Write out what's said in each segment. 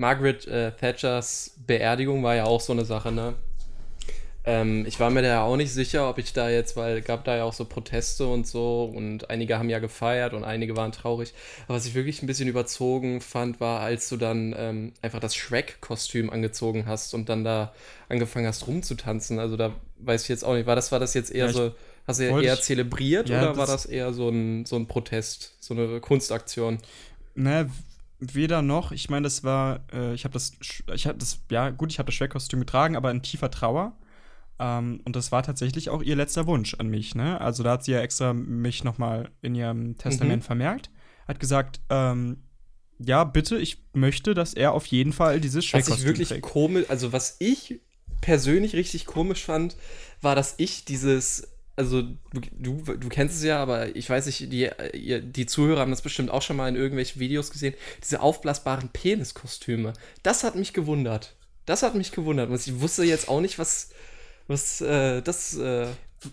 Margaret äh, Thatchers Beerdigung war ja auch so eine Sache, ne? Ähm, ich war mir da ja auch nicht sicher, ob ich da jetzt, weil gab da ja auch so Proteste und so und einige haben ja gefeiert und einige waren traurig. Aber was ich wirklich ein bisschen überzogen fand, war, als du dann ähm, einfach das Shrek-Kostüm angezogen hast und dann da angefangen hast rumzutanzen. Also da weiß ich jetzt auch nicht, war das, war das jetzt eher ja, so, hast du eher ich, zelebriert ja, oder das war das eher so ein, so ein Protest, so eine Kunstaktion? Ne, weder noch. Ich meine, das war, äh, ich habe das, ich habe das, ja gut, ich habe das Shrek-Kostüm getragen, aber in tiefer Trauer. Ähm, und das war tatsächlich auch ihr letzter Wunsch an mich. Ne? Also da hat sie ja extra mich noch mal in ihrem Testament mhm. vermerkt. Hat gesagt, ähm, ja, bitte, ich möchte, dass er auf jeden Fall dieses Shrek Was ich wirklich trägt. komisch, also was ich persönlich richtig komisch fand, war, dass ich dieses also du, du kennst es ja, aber ich weiß nicht, die, die Zuhörer haben das bestimmt auch schon mal in irgendwelchen Videos gesehen, diese aufblasbaren Peniskostüme. Das hat mich gewundert. Das hat mich gewundert. Und ich wusste jetzt auch nicht, was, was äh, das. Äh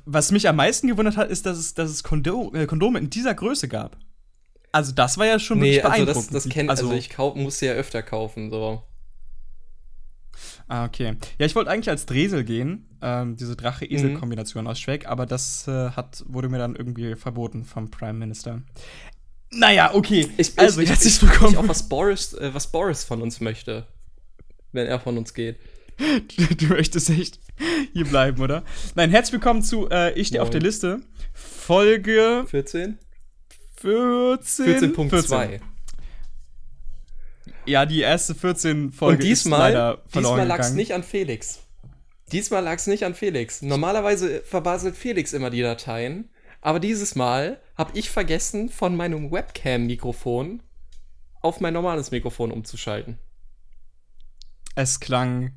Was mich am meisten gewundert hat, ist, dass es, dass es Kondo äh, Kondome in dieser Größe gab. Also, das war ja schon nee, wirklich beeindruckend. Also, das, das kenn, also, also ich kauf, musste ja öfter kaufen, so. Ah, okay. Ja, ich wollte eigentlich als Dresel gehen, ähm, diese Drache-Esel-Kombination mhm. aus Shrek, aber das äh, hat, wurde mir dann irgendwie verboten vom Prime Minister. Naja, okay. Ich, also, ich, herzlich willkommen. Ich auch, was Boris, äh, was Boris von uns möchte, wenn er von uns geht. Du, du, möchtest echt hier bleiben, oder? Nein, herzlich willkommen zu äh, Ich stehe auf der Liste. Folge 14? 14. 14.2. Ja, die erste 14 Folge Und diesmal, ist leider verloren diesmal lag es nicht an Felix. Diesmal lag es nicht an Felix. Normalerweise verbaselt Felix immer die Dateien. Aber dieses Mal habe ich vergessen, von meinem Webcam-Mikrofon auf mein normales Mikrofon umzuschalten. Es klang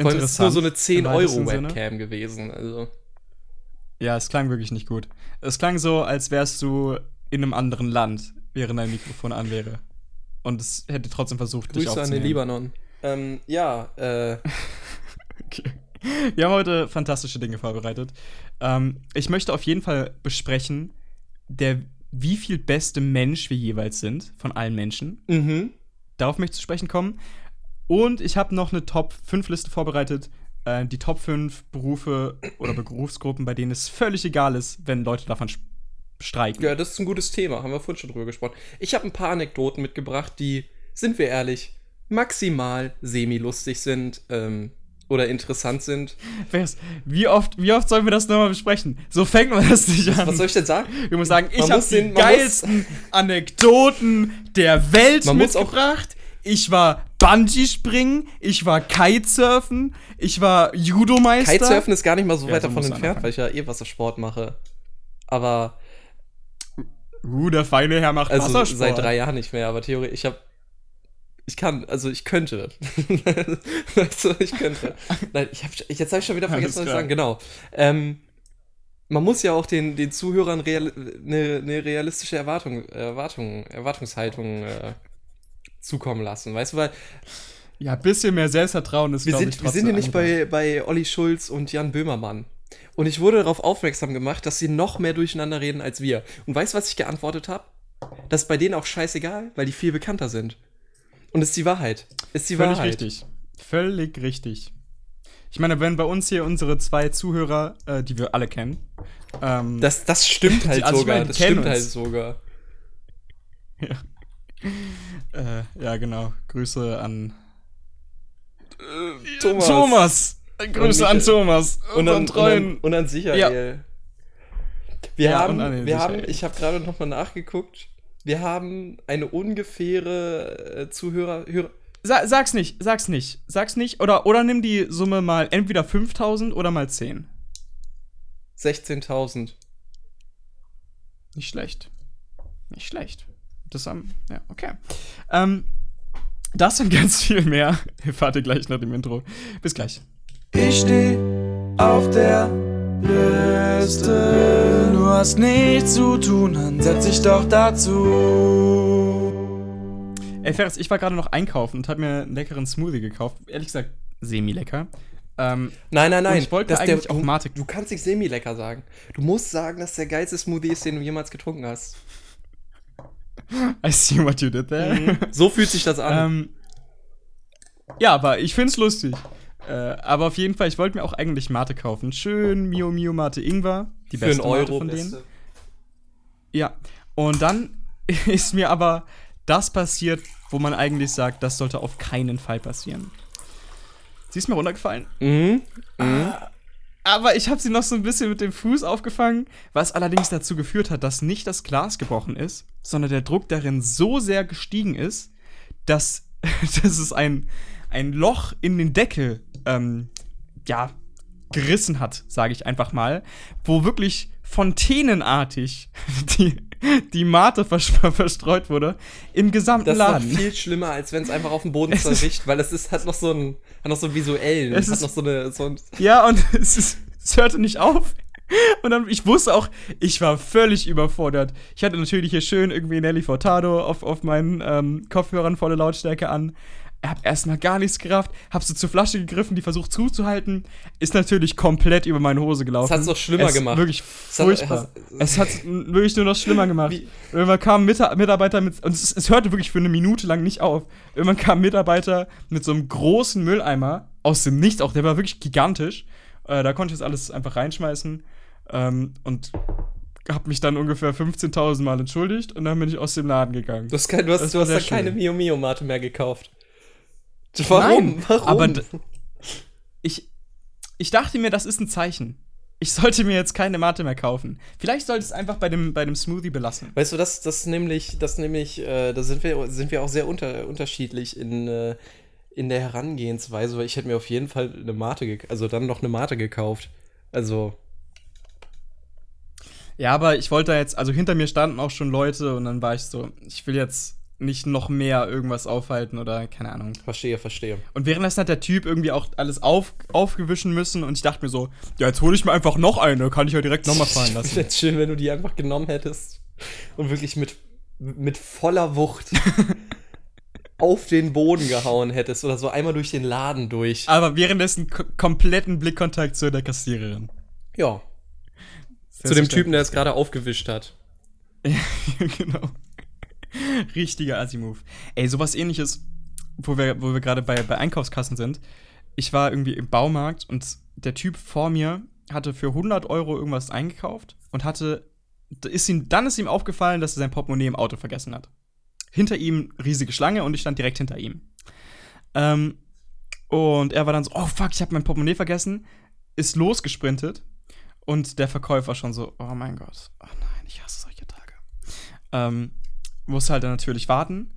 vor allem ist nur so eine 10-Euro-Webcam gewesen. Also. Ja, es klang wirklich nicht gut. Es klang so, als wärst du in einem anderen Land, während dein Mikrofon an wäre. Und es hätte trotzdem versucht, Grüße dich aufzunehmen. Grüße an den Libanon. Ähm, ja, äh. okay. Wir haben heute fantastische Dinge vorbereitet. Ähm, ich möchte auf jeden Fall besprechen, der wie viel beste Mensch wir jeweils sind von allen Menschen. Mhm. Darauf möchte ich zu sprechen kommen. Und ich habe noch eine Top 5 Liste vorbereitet. Äh, die Top 5 Berufe oder Berufsgruppen, bei denen es völlig egal ist, wenn Leute davon streiken. Ja, das ist ein gutes Thema. Haben wir vorhin schon drüber gesprochen. Ich habe ein paar Anekdoten mitgebracht, die, sind wir ehrlich, maximal semi-lustig sind. Ähm, oder interessant sind. Wie oft, wie oft sollen wir das nochmal besprechen? So fängt man das nicht an. Was soll ich denn sagen? Wir müssen sagen, ich habe die geilsten Anekdoten der Welt mitgebracht ich war Bungee-Springen, ich war Kitesurfen, ich war Judo-Meister. Kitesurfen ist gar nicht mal so ja, weit davon entfernt, weil ich ja eh Wassersport mache. Aber. Uh, der feine Herr macht also Wassersport. seit drei Jahren nicht mehr, aber theoretisch, ich habe ich kann, also ich könnte. du, ich könnte. Nein, ich hab, jetzt habe ich schon wieder vergessen, was ich sagen. Genau. Ähm, man muss ja auch den, den Zuhörern real, eine, eine realistische Erwartung, Erwartung, Erwartungshaltung äh, zukommen lassen, weißt du, weil. Ja, ein bisschen mehr Selbstvertrauen ist, wir sind, ich, Wir sind ja nicht bei, bei Olli Schulz und Jan Böhmermann. Und ich wurde darauf aufmerksam gemacht, dass sie noch mehr durcheinander reden als wir. Und weißt du, was ich geantwortet habe? Das ist bei denen auch scheißegal, weil die viel bekannter sind. Und es ist die Wahrheit. Ist die Völlig Wahrheit. richtig. Völlig richtig. Ich meine, wenn bei uns hier unsere zwei Zuhörer, äh, die wir alle kennen, ähm, das, das stimmt halt also sogar. Meine, das stimmt uns. halt sogar. Ja äh, ja, genau. Grüße an äh, Thomas. Thomas. Grüße an Thomas. Und an, treuen. Und, an, Sicherheit. Ja. Wir ja, haben, wir haben, ich habe gerade noch mal nachgeguckt. Wir haben eine ungefähre äh, Zuhörer. Hörer, Sa sag's nicht, sag's nicht, sag's nicht. Oder, oder nimm die Summe mal entweder 5000 oder mal 10. 16.000. Nicht schlecht. Nicht schlecht. Das am, ja, okay. Ähm, das und ganz viel mehr erfahrt ihr gleich nach dem Intro. Bis gleich. Ich steh auf der Liste. Du hast nichts zu tun, dann setz dich doch dazu. Ey, Ferris, ich war gerade noch einkaufen und hab mir einen leckeren Smoothie gekauft. Ehrlich gesagt, semi-lecker. Ähm, nein, nein, nein. ich wollte das eigentlich der, auch Matik. Du kannst nicht semi-lecker sagen. Du musst sagen, dass der geilste Smoothie ist, den du jemals getrunken hast. I see what you did there. Mhm. So fühlt sich das an. Ähm, Ja, aber ich find's lustig. Äh, aber auf jeden Fall, ich wollte mir auch eigentlich Mate kaufen. Schön Mio Mio Mate Ingwer. Die Für einen beste Mate Euro von denen. beste. Ja. Und dann ist mir aber das passiert, wo man eigentlich sagt, das sollte auf keinen Fall passieren. Sie ist mir runtergefallen. Mhm. Aber ich habe sie noch so ein bisschen mit dem Fuß aufgefangen, was allerdings dazu geführt hat, dass nicht das Glas gebrochen ist, sondern der Druck darin so sehr gestiegen ist, dass, dass es ein, ein Loch in den Deckel, ähm, ja, gerissen hat, sage ich einfach mal, wo wirklich fontänenartig die, die Mate vers- verstreut wurde im gesamten Das ist noch Laden. viel schlimmer, als wenn es einfach auf den Boden zerbricht, weil es ist, hat noch so hat noch so einen visuellen, Es hat ist- noch so eine, so ein, Ja, und es, ist, es hörte nicht auf. Und dann, ich wusste auch, ich war völlig überfordert. Ich hatte natürlich hier schön irgendwie Nelly Furtado auf, auf meinen ähm, Kopfhörern volle Lautstärke an. Hab erstmal gar nichts gerafft, hab so zur Flasche gegriffen, die versucht zuzuhalten, ist natürlich komplett über meine Hose gelaufen. Das hat's noch schlimmer es gemacht. Wirklich Es hat- furchtbar. Es hat wirklich nur noch schlimmer gemacht. Wie- Irgendwann kam ein Mita- Mitarbeiter mit, und es, es hörte wirklich für eine Minute lang nicht auf. Irgendwann kam ein Mitarbeiter mit so einem großen Mülleimer aus dem Nichts auch, der war wirklich gigantisch. Äh, da konnte ich das alles einfach reinschmeißen ähm, und hab mich dann ungefähr 15.000 Mal entschuldigt und dann bin ich aus dem Laden gegangen. du hast, kein, du hast, du hast sehr da keine schön. Mio Mio Mate mehr gekauft. Warum? Nein, Warum? aber ich, ich dachte mir, das ist ein Zeichen. Ich sollte mir jetzt keine Mate mehr kaufen. Vielleicht sollte es einfach bei dem, bei dem Smoothie belassen. Weißt du, das, das nämlich, das nämlich, äh, da sind wir, sind wir auch sehr unter, unterschiedlich in, äh, in der Herangehensweise, weil ich hätte mir auf jeden Fall eine Mate, also dann noch eine Mate gekauft. Also, Ja, aber ich wollte da jetzt, also hinter mir standen auch schon Leute und dann war ich so, ich will jetzt nicht noch mehr irgendwas aufhalten oder keine Ahnung. verstehe, verstehe. Und währenddessen hat der Typ irgendwie auch alles auf, aufgewischen müssen und ich dachte mir so, ja, jetzt hole ich mir einfach noch eine, kann ich ja direkt nochmal fallen Ich lassen. find's schön, wenn du die einfach genommen hättest und wirklich mit, mit voller Wucht auf den Boden gehauen hättest oder so einmal durch den Laden durch. aber währenddessen ko kompletten Blickkontakt zu der Kassiererin. Ja, zu dem Typen, der es gerade aufgewischt hat. genau. Richtiger Assi-Move. Ey, sowas ähnliches, wo wir, wo wir gerade bei, bei Einkaufskassen sind. Ich war irgendwie im Baumarkt und der Typ vor mir hatte für 100 Euro irgendwas eingekauft und hatte, ist ihm, dann ist ihm aufgefallen, dass er sein Portemonnaie im Auto vergessen hat. Hinter ihm riesige Schlange und ich stand direkt hinter ihm. Ähm, und er war dann so, oh fuck, ich habe mein Portemonnaie vergessen, ist losgesprintet und der Verkäufer schon so, oh mein Gott, oh nein, ich hasse solche Tage. Ähm, musste halt dann natürlich warten.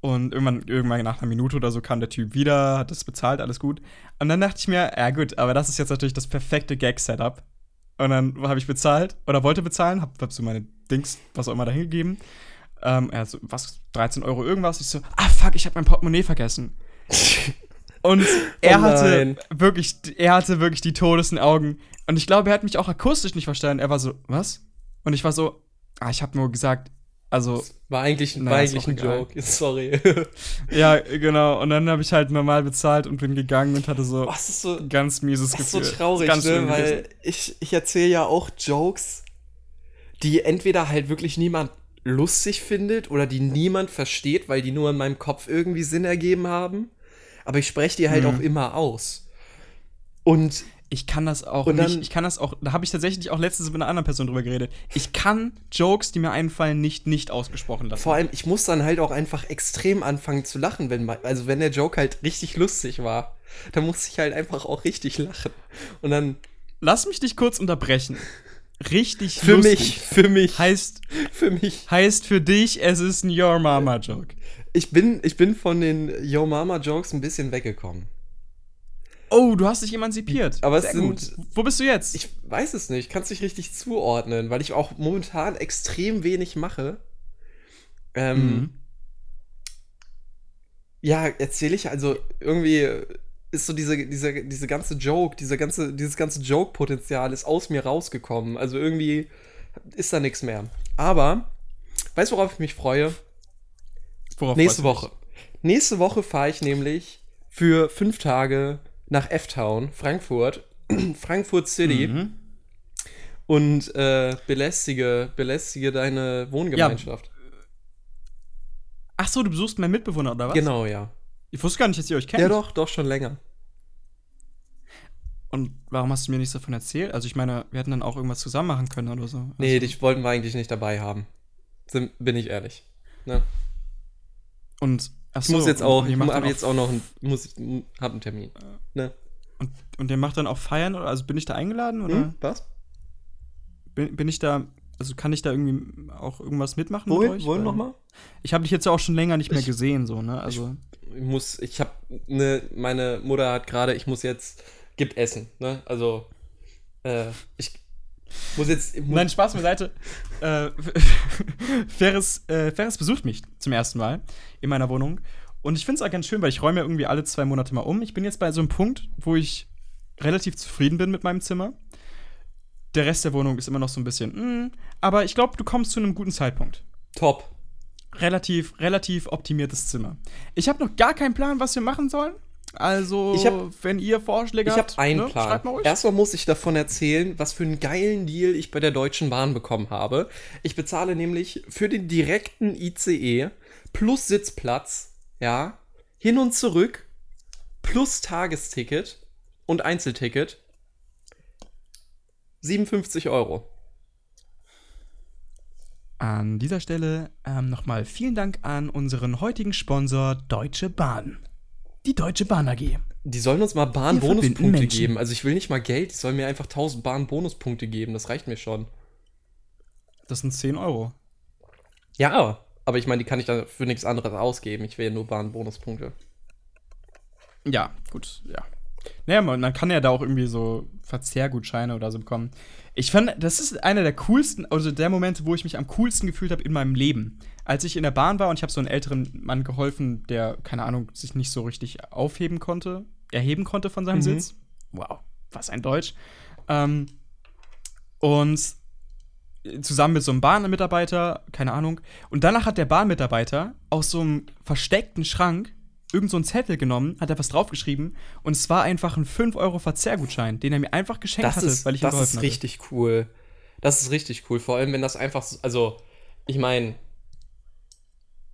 Und irgendwann, irgendwann nach einer Minute oder so kam der Typ wieder, hat das bezahlt, alles gut. Und dann dachte ich mir, ja gut, aber das ist jetzt natürlich das perfekte Gag-Setup. Und dann habe ich bezahlt oder wollte bezahlen, hab, hab so meine Dings, was auch immer, dahin gegeben. Ähm, er hat so, was, 13 Euro irgendwas. Ich so, ah fuck, ich habe mein Portemonnaie vergessen. Und er Oh hatte wirklich, er hatte wirklich die todesten Augen. Und ich glaube, er hat mich auch akustisch nicht verstanden. Er war so, was? Und ich war so, ah, ich habe nur gesagt, also, War eigentlich, Naja, war ist eigentlich ein egal. Joke. Sorry. ja, genau. Und dann habe ich halt normal bezahlt und bin gegangen und hatte so ist so, ein ganz mieses das ist so Gefühl. traurig, ganz ne? Weil ich, ich erzähle ja auch Jokes, die entweder halt wirklich niemand lustig findet oder die niemand versteht, weil die nur in meinem Kopf irgendwie Sinn ergeben haben. Aber ich spreche die halt Mhm. auch immer aus. Und Ich kann das auch dann- nicht, ich kann das auch, da habe ich tatsächlich auch letztens mit einer anderen Person drüber geredet. Ich kann Jokes, die mir einfallen, nicht nicht ausgesprochen lassen. vor allem, ich muss dann halt auch einfach extrem anfangen zu lachen, wenn also wenn der Joke halt richtig lustig war, dann muss ich halt einfach auch richtig lachen. Und dann Lass mich dich kurz unterbrechen. Richtig für lustig mich, für mich, heißt für mich. heißt für dich, es ist ein Your Mama Joke. Ich bin, ich bin von den Yo Mama Jokes ein bisschen weggekommen. Oh, du hast dich emanzipiert. Aber es Sehr sind- gut. Wo bist du jetzt? Ich weiß es nicht, kann es nicht richtig zuordnen, weil ich auch momentan extrem wenig mache. Ähm, Mhm. Ja, erzähle ich, also irgendwie ist so diese, diese, diese ganze Joke, diese ganze, dieses ganze Joke-Potenzial ist aus mir rausgekommen. Also irgendwie ist da nichts mehr. Aber, weißt du, worauf ich mich freue? Worauf Nächste Woche. Nächste Woche fahre ich nämlich für fünf Tage nach F-Town, Frankfurt, Frankfurt? City Mhm. und äh, belästige, belästige deine Wohngemeinschaft. Ach so, du besuchst meinen Mitbewohner oder was? Genau, ja. Ich wusste gar nicht, dass ihr euch kennt. Ja, doch, doch, schon länger. Und warum hast du mir nichts davon erzählt? Also ich meine, wir hätten dann auch irgendwas zusammen machen können oder so. Nee, also, dich wollten wir eigentlich nicht dabei haben. Sind, bin ich ehrlich. Ne? Und ach Ich so, muss jetzt auch, ich habe jetzt auch noch einen, muss, hab einen Termin. Ne? Und, und ihr macht dann auch feiern oder also bin ich da eingeladen oder Hm? Was? bin, bin ich da also kann ich da irgendwie auch irgendwas mitmachen Wohin, mit euch? wohin nochmal? Ich habe dich jetzt ja auch schon länger nicht mehr Ich- gesehen so, ne? Also Ich muss, ich habe ne, meine Mutter hat gerade, ich muss jetzt, gibt Essen, ne? Also, äh, ich muss jetzt, muss, Nein, Spaß beiseite. äh, Ferris, äh, Ferris besucht mich zum ersten Mal in meiner Wohnung. Und ich finde es auch ganz schön, weil ich räume ja irgendwie alle zwei Monate mal um. Ich bin jetzt bei so einem Punkt, wo ich relativ zufrieden bin mit meinem Zimmer. Der Rest der Wohnung ist immer noch so ein bisschen, mm, aber ich glaube, du kommst zu einem guten Zeitpunkt. top. Relativ, relativ optimiertes Zimmer. Ich habe noch gar keinen Plan, was wir machen sollen. Also, Ich hab- wenn ihr Vorschläge Ich habt, habe einen ne, Plan. schreibt mal ruhig. Erstmal muss ich davon erzählen, was für einen geilen Deal ich bei der Deutschen Bahn bekommen habe. Ich bezahle nämlich für den direkten ICE plus Sitzplatz, ja, hin und zurück, plus Tagesticket und Einzelticket 57 Euro. An dieser Stelle ähm, nochmal vielen Dank an unseren heutigen Sponsor Deutsche Bahn. Die Deutsche Bahn AG. Die sollen uns mal Bahn-Bonuspunkte geben. Also ich will nicht mal Geld, die sollen mir einfach 1000 Bahn-Bonuspunkte geben. Das reicht mir schon. Das sind 10 Euro. Ja, aber ich meine, die kann ich dann für nichts anderes ausgeben. Ich will ja nur Bahn-Bonuspunkte. Ja, gut, ja. Naja, man, man kann ja da auch irgendwie so Verzehrgutscheine oder so bekommen. Ich fand, das ist einer der coolsten, also der Momente, wo ich mich am coolsten gefühlt habe in meinem Leben. Als ich in der Bahn war und ich habe so einen älteren Mann geholfen, der, keine Ahnung, sich nicht so richtig aufheben konnte, erheben konnte von seinem Mhm. Sitz. Wow, was ein Deutsch. Ähm, und zusammen mit so einem Bahnmitarbeiter, keine Ahnung. Und danach hat der Bahnmitarbeiter aus so einem versteckten Schrank irgend so einen Zettel genommen, hat da was draufgeschrieben und es war einfach ein 5 Euro Verzehrgutschein, den er mir einfach geschenkt Das hatte, ist, weil ich ihm das geholfen ist hatte. richtig cool. Das ist richtig cool. Vor allem, wenn das einfach, so- also, ich meine,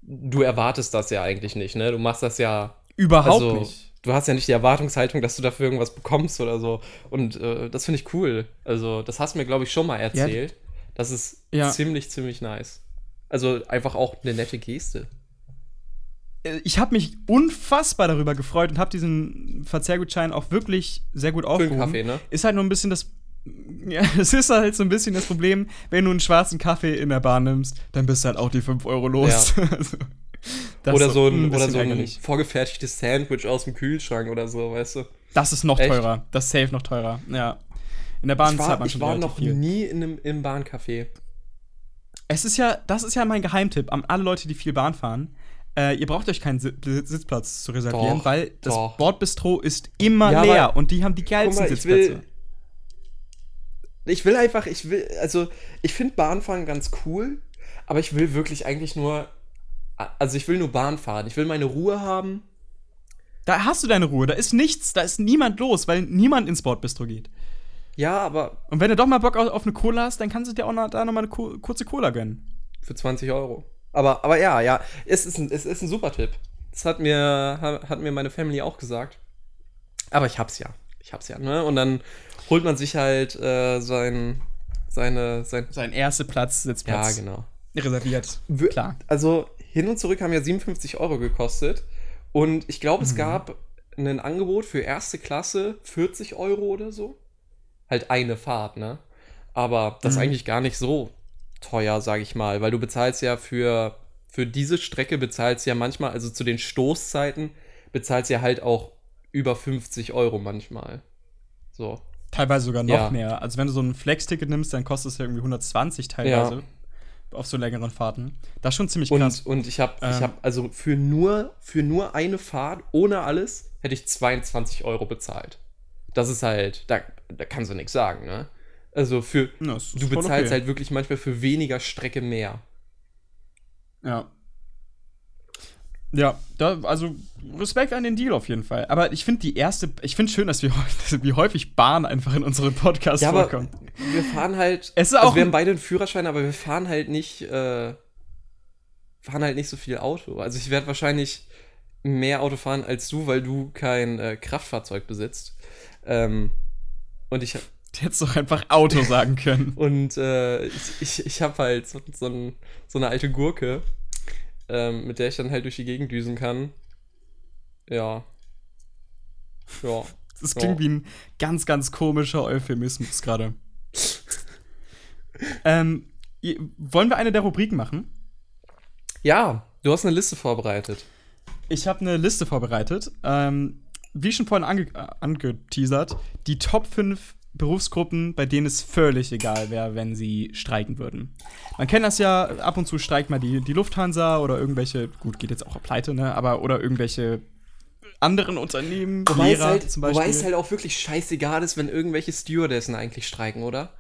du erwartest das ja eigentlich nicht, ne? Du machst das ja, Überhaupt also, nicht. du hast ja nicht die Erwartungshaltung, dass du dafür irgendwas bekommst oder so. Und äh, das finde ich cool. Also, das hast du mir, glaube ich, schon mal erzählt. Das ist Ja. ziemlich, ziemlich nice. Also, einfach auch eine nette Geste. Äh, Ich habe mich unfassbar darüber gefreut und habe diesen Verzehrgutschein auch wirklich sehr gut aufgehoben. Kaffee, ne? Ist halt nur ein bisschen das. Ja, es ist halt so ein bisschen das Problem, wenn du einen schwarzen Kaffee in der Bahn nimmst, dann bist du halt auch die 5 Euro los. Also, das Oder so ein, oder bisschen so ein ärgerlich. vorgefertigtes Sandwich aus dem Kühlschrank oder so, weißt du? Das ist noch Echt? teurer. Das ist safe noch teurer. Ja. In der Bahn Ich zahlt war, man ich schon war relativ noch viel. nie in einem, im Bahncafé. Es ist ja, das ist ja mein Geheimtipp an alle Leute, die viel Bahn fahren. Äh, ihr braucht euch keinen Si- Sitzplatz zu reservieren, Doch, weil das doch. Bordbistro ist immer Ja, leer und die haben die geilsten mal, ich Sitzplätze. Ich will einfach, ich will, also ich finde Bahnfahren ganz cool, aber ich will wirklich eigentlich nur, also ich will nur Bahn fahren. Ich will meine Ruhe haben. Da hast du deine Ruhe, da ist nichts, da ist niemand los, weil niemand ins Bordbistro geht. Ja, aber Und wenn du doch mal Bock auf, eine Cola hast, dann kannst du dir auch noch, da noch mal eine ku- kurze Cola gönnen. für 20 Euro. Aber, aber ja, ja, es ist ein, es ist ein super Tipp. Das hat mir, ha- hat mir meine Family auch gesagt. Aber ich hab's ja. Ich hab's ja, ne? Und dann holt man sich halt äh, sein, seine, sein, Sein erster Platz, ja, Sitzplatz. genau. Reserviert. Klar. Also hin und zurück haben ja 57 Euro gekostet. Und ich glaube, Mhm. es gab ein Angebot für erste Klasse 40 Euro oder so. Halt eine Fahrt, ne? Aber das ist Mhm. eigentlich gar nicht so teuer, sage ich mal, weil du bezahlst ja für, für diese Strecke bezahlst ja manchmal, also zu den Stoßzeiten, bezahlst ja halt auch über 50 Euro manchmal. So. Teilweise sogar noch Ja. mehr. Also wenn du so ein Flex-Ticket nimmst, dann kostet es ja irgendwie 120 teilweise. Auf so längeren Fahrten. Das ist schon ziemlich krass. Und, und ich habe, ich Ähm. habe, also für nur, für nur eine Fahrt, ohne alles, hätte ich 22 Euro bezahlt. Das ist halt, da, da kannst du nichts sagen, ne? Also für, Ja, ist du bezahlst okay. halt wirklich manchmal für weniger Strecke mehr. Ja. Ja, da, also Respekt an den Deal auf jeden Fall. Aber ich finde die erste, ich finde schön, dass wir wie häufig Bahn einfach in unserem Podcast Ja, vorkommt. wir fahren halt, Es ist also auch wir ein- haben beide einen Führerschein, aber wir fahren halt nicht, äh, fahren halt nicht so viel Auto. Also ich werde wahrscheinlich mehr Auto fahren als du, weil du kein äh, Kraftfahrzeug besitzt. Ähm, und ich Du hättest doch einfach Auto sagen können. und äh, ich, ich, ich habe halt so, so, so eine alte Gurke, ähm, mit der ich dann halt durch die Gegend düsen kann. Ja. Ja. Das klingt wie ein ganz, ganz komischer Euphemismus gerade. ähm, wollen wir eine der Rubriken machen? Ja, du hast eine Liste vorbereitet. Ich habe eine Liste vorbereitet. Ähm, wie schon vorhin ange angeteasert, die Top 5 Berufsgruppen, bei denen es völlig egal wäre, wenn sie streiken würden. Man kennt das ja, ab und zu streikt mal die, die Lufthansa oder irgendwelche, gut, geht jetzt auch auf Pleite, ne, aber oder irgendwelche anderen Unternehmen, Wobei Lehrer halt, zum wobei Beispiel. es halt auch wirklich scheißegal ist, wenn irgendwelche Stewardessen eigentlich streiken, oder?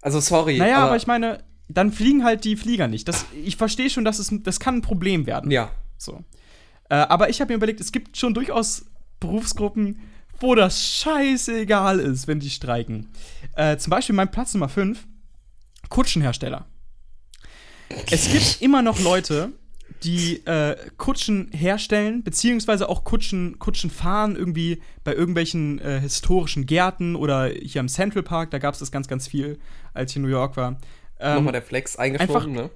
Also sorry. naja, aber, ich meine, dann fliegen halt die Flieger nicht. Das, ich verstehe schon, dass es, das kann ein Problem werden. Ja. So. Äh, aber ich habe mir überlegt, es gibt schon durchaus Berufsgruppen, wo das scheißegal ist, wenn die streiken. Äh, zum Beispiel mein Platz Nummer 5, Kutschenhersteller. Es gibt immer noch Leute, die äh, Kutschen herstellen, beziehungsweise auch Kutschen, Kutschen fahren, irgendwie bei irgendwelchen äh, historischen Gärten oder hier im Central Park, da gab es das ganz, ganz viel, als ich in New York war. Ähm, Nochmal der Flex eingeschoben, ne?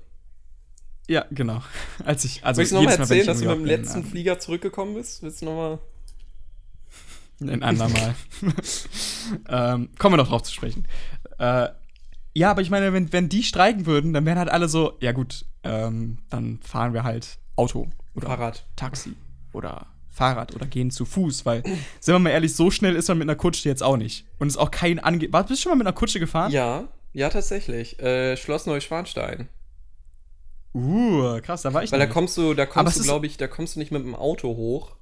ja, genau. Als ich, also Willst du nochmal erzählen, dass du mit dem bin, letzten ähm, Flieger zurückgekommen bist? Willst du nochmal. Ein andermal. ähm, kommen wir noch drauf zu sprechen. Äh, ja, aber ich meine, wenn, wenn die streiken würden, dann wären halt alle so, ja gut, ähm, dann fahren wir halt Auto oder Fahrrad. Taxi oder Fahrrad oder gehen zu Fuß, weil, sind wir mal ehrlich, so schnell ist man mit einer Kutsche jetzt auch nicht. Und ist auch kein Ange... War, bist du schon mal mit einer Kutsche gefahren? Ja, ja, tatsächlich. Äh, Schloss Neuschwanstein. Uh, krass, da war ich Weil da nicht. kommst du, da kommst du, glaube ich, da kommst du nicht mit dem Auto hoch.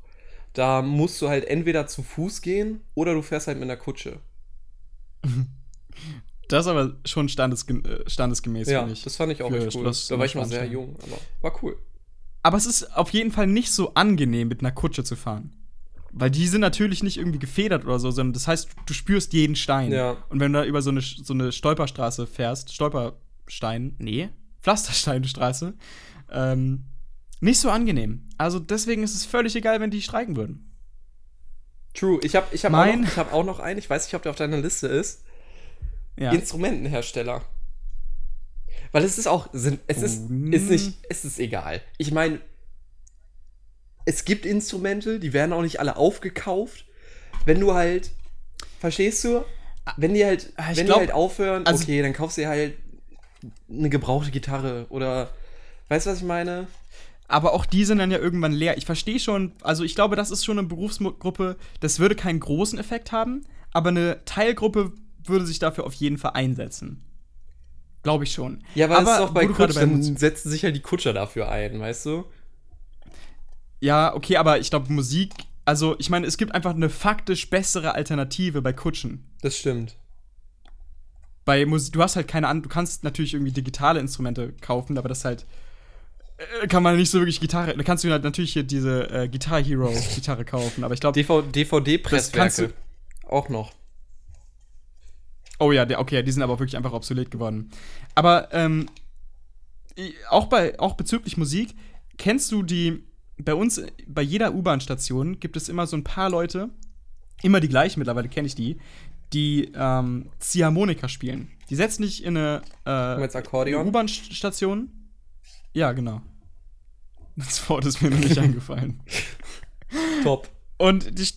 Da musst du halt entweder zu Fuß gehen oder du fährst halt mit einer Kutsche. Das ist aber schon standesge standesgemäß, Ja, finde ich. das fand ich auch echt cool. Schloss Da war ich noch sehr jung, aber war cool. Aber es ist auf jeden Fall nicht so angenehm, mit einer Kutsche zu fahren. Weil die sind natürlich nicht irgendwie gefedert oder so, sondern das heißt, du spürst jeden Stein. Ja. Und wenn du da über so eine, so eine Stolperstraße fährst, Stolperstein, nee, Pflastersteinstraße, ähm, nicht so angenehm. Also deswegen ist es völlig egal, wenn die streiken würden. True. Ich habe ich hab auch, noch- ich hab auch noch einen, ich weiß nicht, ob der auf deiner Liste ist. Ja. Instrumentenhersteller. Weil es ist auch, es ist, Oh, ist nicht, mm. es ist egal. Ich meine, es gibt Instrumente, die werden auch nicht alle aufgekauft. Wenn du halt, verstehst du? Wenn die halt, Ah, ich wenn glaub, die halt aufhören, also- okay, dann kaufst du dir halt eine gebrauchte Gitarre oder, weißt du, was ich meine? Aber auch die sind dann ja irgendwann leer. Ich verstehe schon, also ich glaube, das ist schon eine Berufsgruppe, das würde keinen großen Effekt haben, aber eine Teilgruppe würde sich dafür auf jeden Fall einsetzen. Glaube ich schon. Ja, aber, das ist auch bei wo du gerade Kutsch, bei dann Musik- setzen sich halt die Kutscher dafür ein, weißt du? Ja, okay, aber ich glaube, Musik, also ich meine, es gibt einfach eine faktisch bessere Alternative bei Kutschen. Das stimmt. Bei Musik, du hast halt keine an, du kannst natürlich irgendwie digitale Instrumente kaufen, aber das halt äh, kann man nicht so wirklich Gitarre. Da kannst du halt natürlich hier diese äh, Guitar Hero Gitarre kaufen, aber ich glaube, DVD-Presswerke. Auch noch. Oh ja, okay, die sind aber wirklich einfach obsolet geworden. Aber ähm, auch bei auch bezüglich Musik, kennst du die bei uns äh, bei jeder U-Bahn-Station gibt es immer so ein paar Leute, immer die gleichen mittlerweile kenne ich die, die ähm, Ziehharmonika spielen. Die setzen dich in eine, äh. U-Bahn-Station. Ja, genau. Das Wort ist mir noch nicht eingefallen. Top. Und die,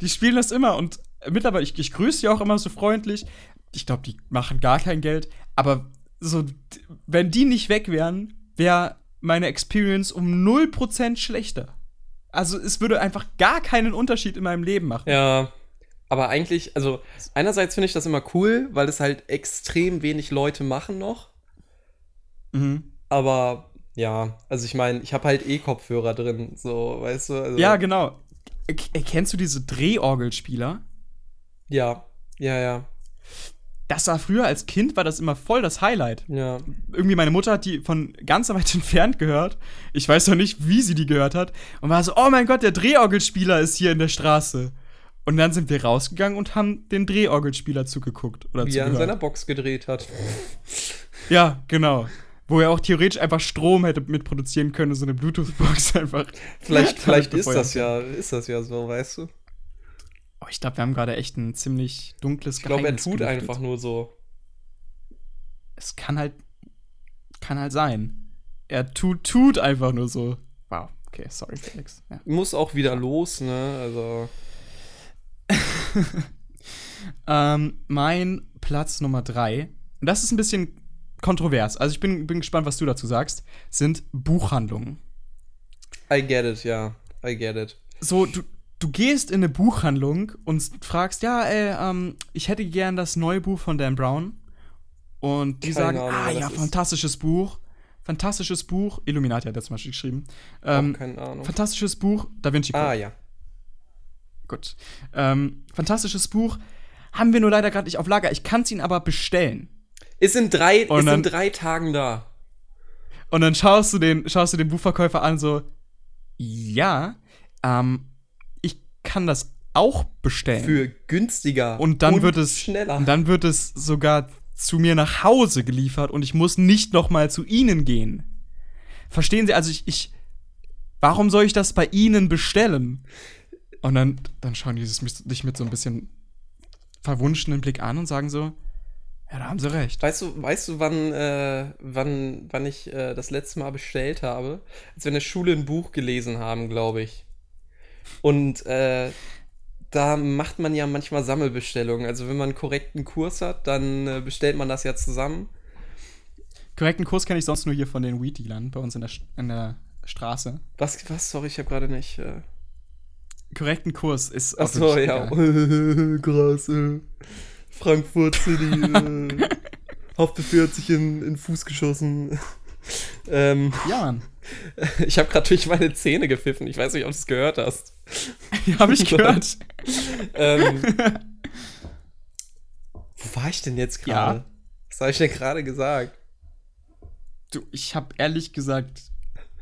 die spielen das immer. Und mittlerweile, ich, ich grüße die auch immer so freundlich. Ich glaube, die machen gar kein Geld. Aber so, wenn die nicht weg wären, wäre meine Experience um 0% schlechter. Also es würde einfach gar keinen Unterschied in meinem Leben machen. Ja, aber eigentlich, also einerseits finde ich das immer cool, weil es halt extrem wenig Leute machen noch. Mhm. Aber ja, also ich meine, ich habe halt eh Kopfhörer drin, so, weißt du? Also, Ja, genau. Äh, Kennst du diese Drehorgelspieler? Ja, ja, ja, Das war früher als Kind, war das immer voll das Highlight. ja. irgendwie meine Mutter hat die von ganz weit entfernt gehört. Ich weiß noch nicht, wie sie die gehört hat. Und war so, oh mein Gott, der Drehorgelspieler ist hier in der Straße. Und dann sind wir rausgegangen und haben dem Drehorgelspieler zugeguckt. Oder Wie er an zugehört. seiner Box gedreht hat. Ja, genau. Wo er auch theoretisch einfach Strom hätte mitproduzieren können, so eine Bluetooth-Box einfach. Vielleicht, vielleicht ist das ja, ist das ja so, weißt du? Oh, ich glaube, wir haben gerade echt ein ziemlich dunkles Ich glaube, er tut gelüftet. einfach nur so. Es kann halt, kann halt sein. Er tut, tut einfach nur so. Wow, okay, sorry, Felix. Ja. Muss auch wieder los, ne? Also. Ähm, mein Platz Nummer drei, und das ist ein bisschen kontrovers, also ich bin, bin gespannt, was du dazu sagst, sind Buchhandlungen. I get it, ja. I get it. So, du, du gehst in eine Buchhandlung und fragst, ja, ey, ähm, ich hätte gern das neue Buch von Dan Brown. Und die Keine sagen, Ahnung, ah ja, das ist. fantastisches Buch. Fantastisches Buch. Illuminati hat er zum Beispiel geschrieben. Ähm, keine Ahnung. fantastisches Buch, Da Vinci Code. Ah, ja. Gut. Ähm, fantastisches Buch. Haben wir nur leider gerade nicht auf Lager. Ich kann es Ihnen aber bestellen. Ist in drei, Und ist dann- in drei Tagen da. Und dann schaust du den, schaust du den Buchverkäufer an, so, ja, ähm, ich kann das auch bestellen. Für günstiger. und dann wird es schneller. Und dann wird es sogar zu mir nach Hause geliefert und ich muss nicht noch mal zu Ihnen gehen. Verstehen Sie? Also ich, ich warum soll ich das bei Ihnen bestellen? Und dann, dann schauen die sich dich mit so ein bisschen verwunschenen Blick an und sagen so, ja, da haben Sie recht. Weißt du, weißt du, wann, äh, wann, wann ich äh, das letzte Mal bestellt habe? Als wir in der Schule ein Buch gelesen haben, glaube ich. Und äh, da macht man ja manchmal Sammelbestellungen. Also wenn man einen korrekten Kurs hat, dann äh, bestellt man das ja zusammen. Korrekten Kurs kenne ich sonst nur hier von den Weed-Dealern bei uns in der, in der Straße. Was, was? Sorry, ich habe gerade nicht. Äh... Korrekten Kurs ist Achso, wirklich ja. Krass, äh. Frankfurt City. äh. Haftbefehl hat sich in, in Fuß geschossen. ähm, Ja, Mann. ich habe gerade durch meine Zähne gepfiffen. Ich weiß nicht, ob du es gehört hast. Habe ich gehört. Ähm, wo war ich denn jetzt gerade? Ja. Was habe ich denn gerade gesagt? Du, ich habe ehrlich gesagt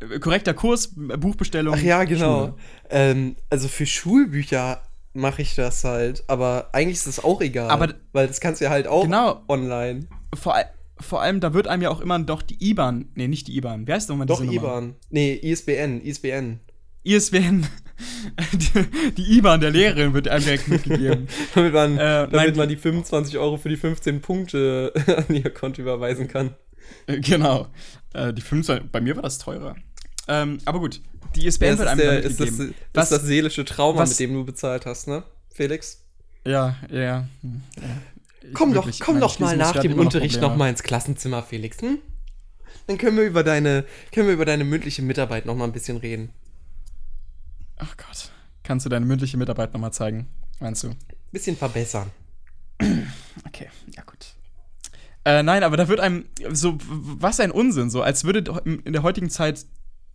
äh, korrekter Kurs, äh, Buchbestellung. Ach ja, genau. Ähm, also für Schulbücher mache ich das halt, aber eigentlich ist das auch egal. Aber- weil das kannst du ja halt auch Genau. online. Vor, vor allem, da wird einem ja auch immer doch die IBAN, nee, nicht die IBAN, wie heißt nochmal Doch, diese Nummer? IBAN. Nee, ISBN, ISBN. ISBN, die, die IBAN der Lehrerin wird einem direkt mitgegeben. damit man, Äh, damit nein, man die 25 Euro für die 15 Punkte an ihr Konto überweisen kann. Äh, genau. Äh, die 25, bei mir war das teurer. Ähm, aber gut, die ISBN Ja, wird ist, einem der, ist, das, ist Was- das seelische Trauma, was- mit dem du bezahlt hast, ne, Felix? Ja, ja. ja. Komm doch, wirklich, komm meine doch mal nach dem noch Unterricht Probleme. noch mal ins Klassenzimmer, Felix. Hm? Dann können wir über deine, können wir über deine mündliche Mitarbeit noch mal ein bisschen reden. Ach Gott. Kannst du deine mündliche Mitarbeit nochmal zeigen, meinst du? Bisschen verbessern. Okay, ja gut. Äh, nein, aber da wird einem so, was ein Unsinn, so als würde in der heutigen Zeit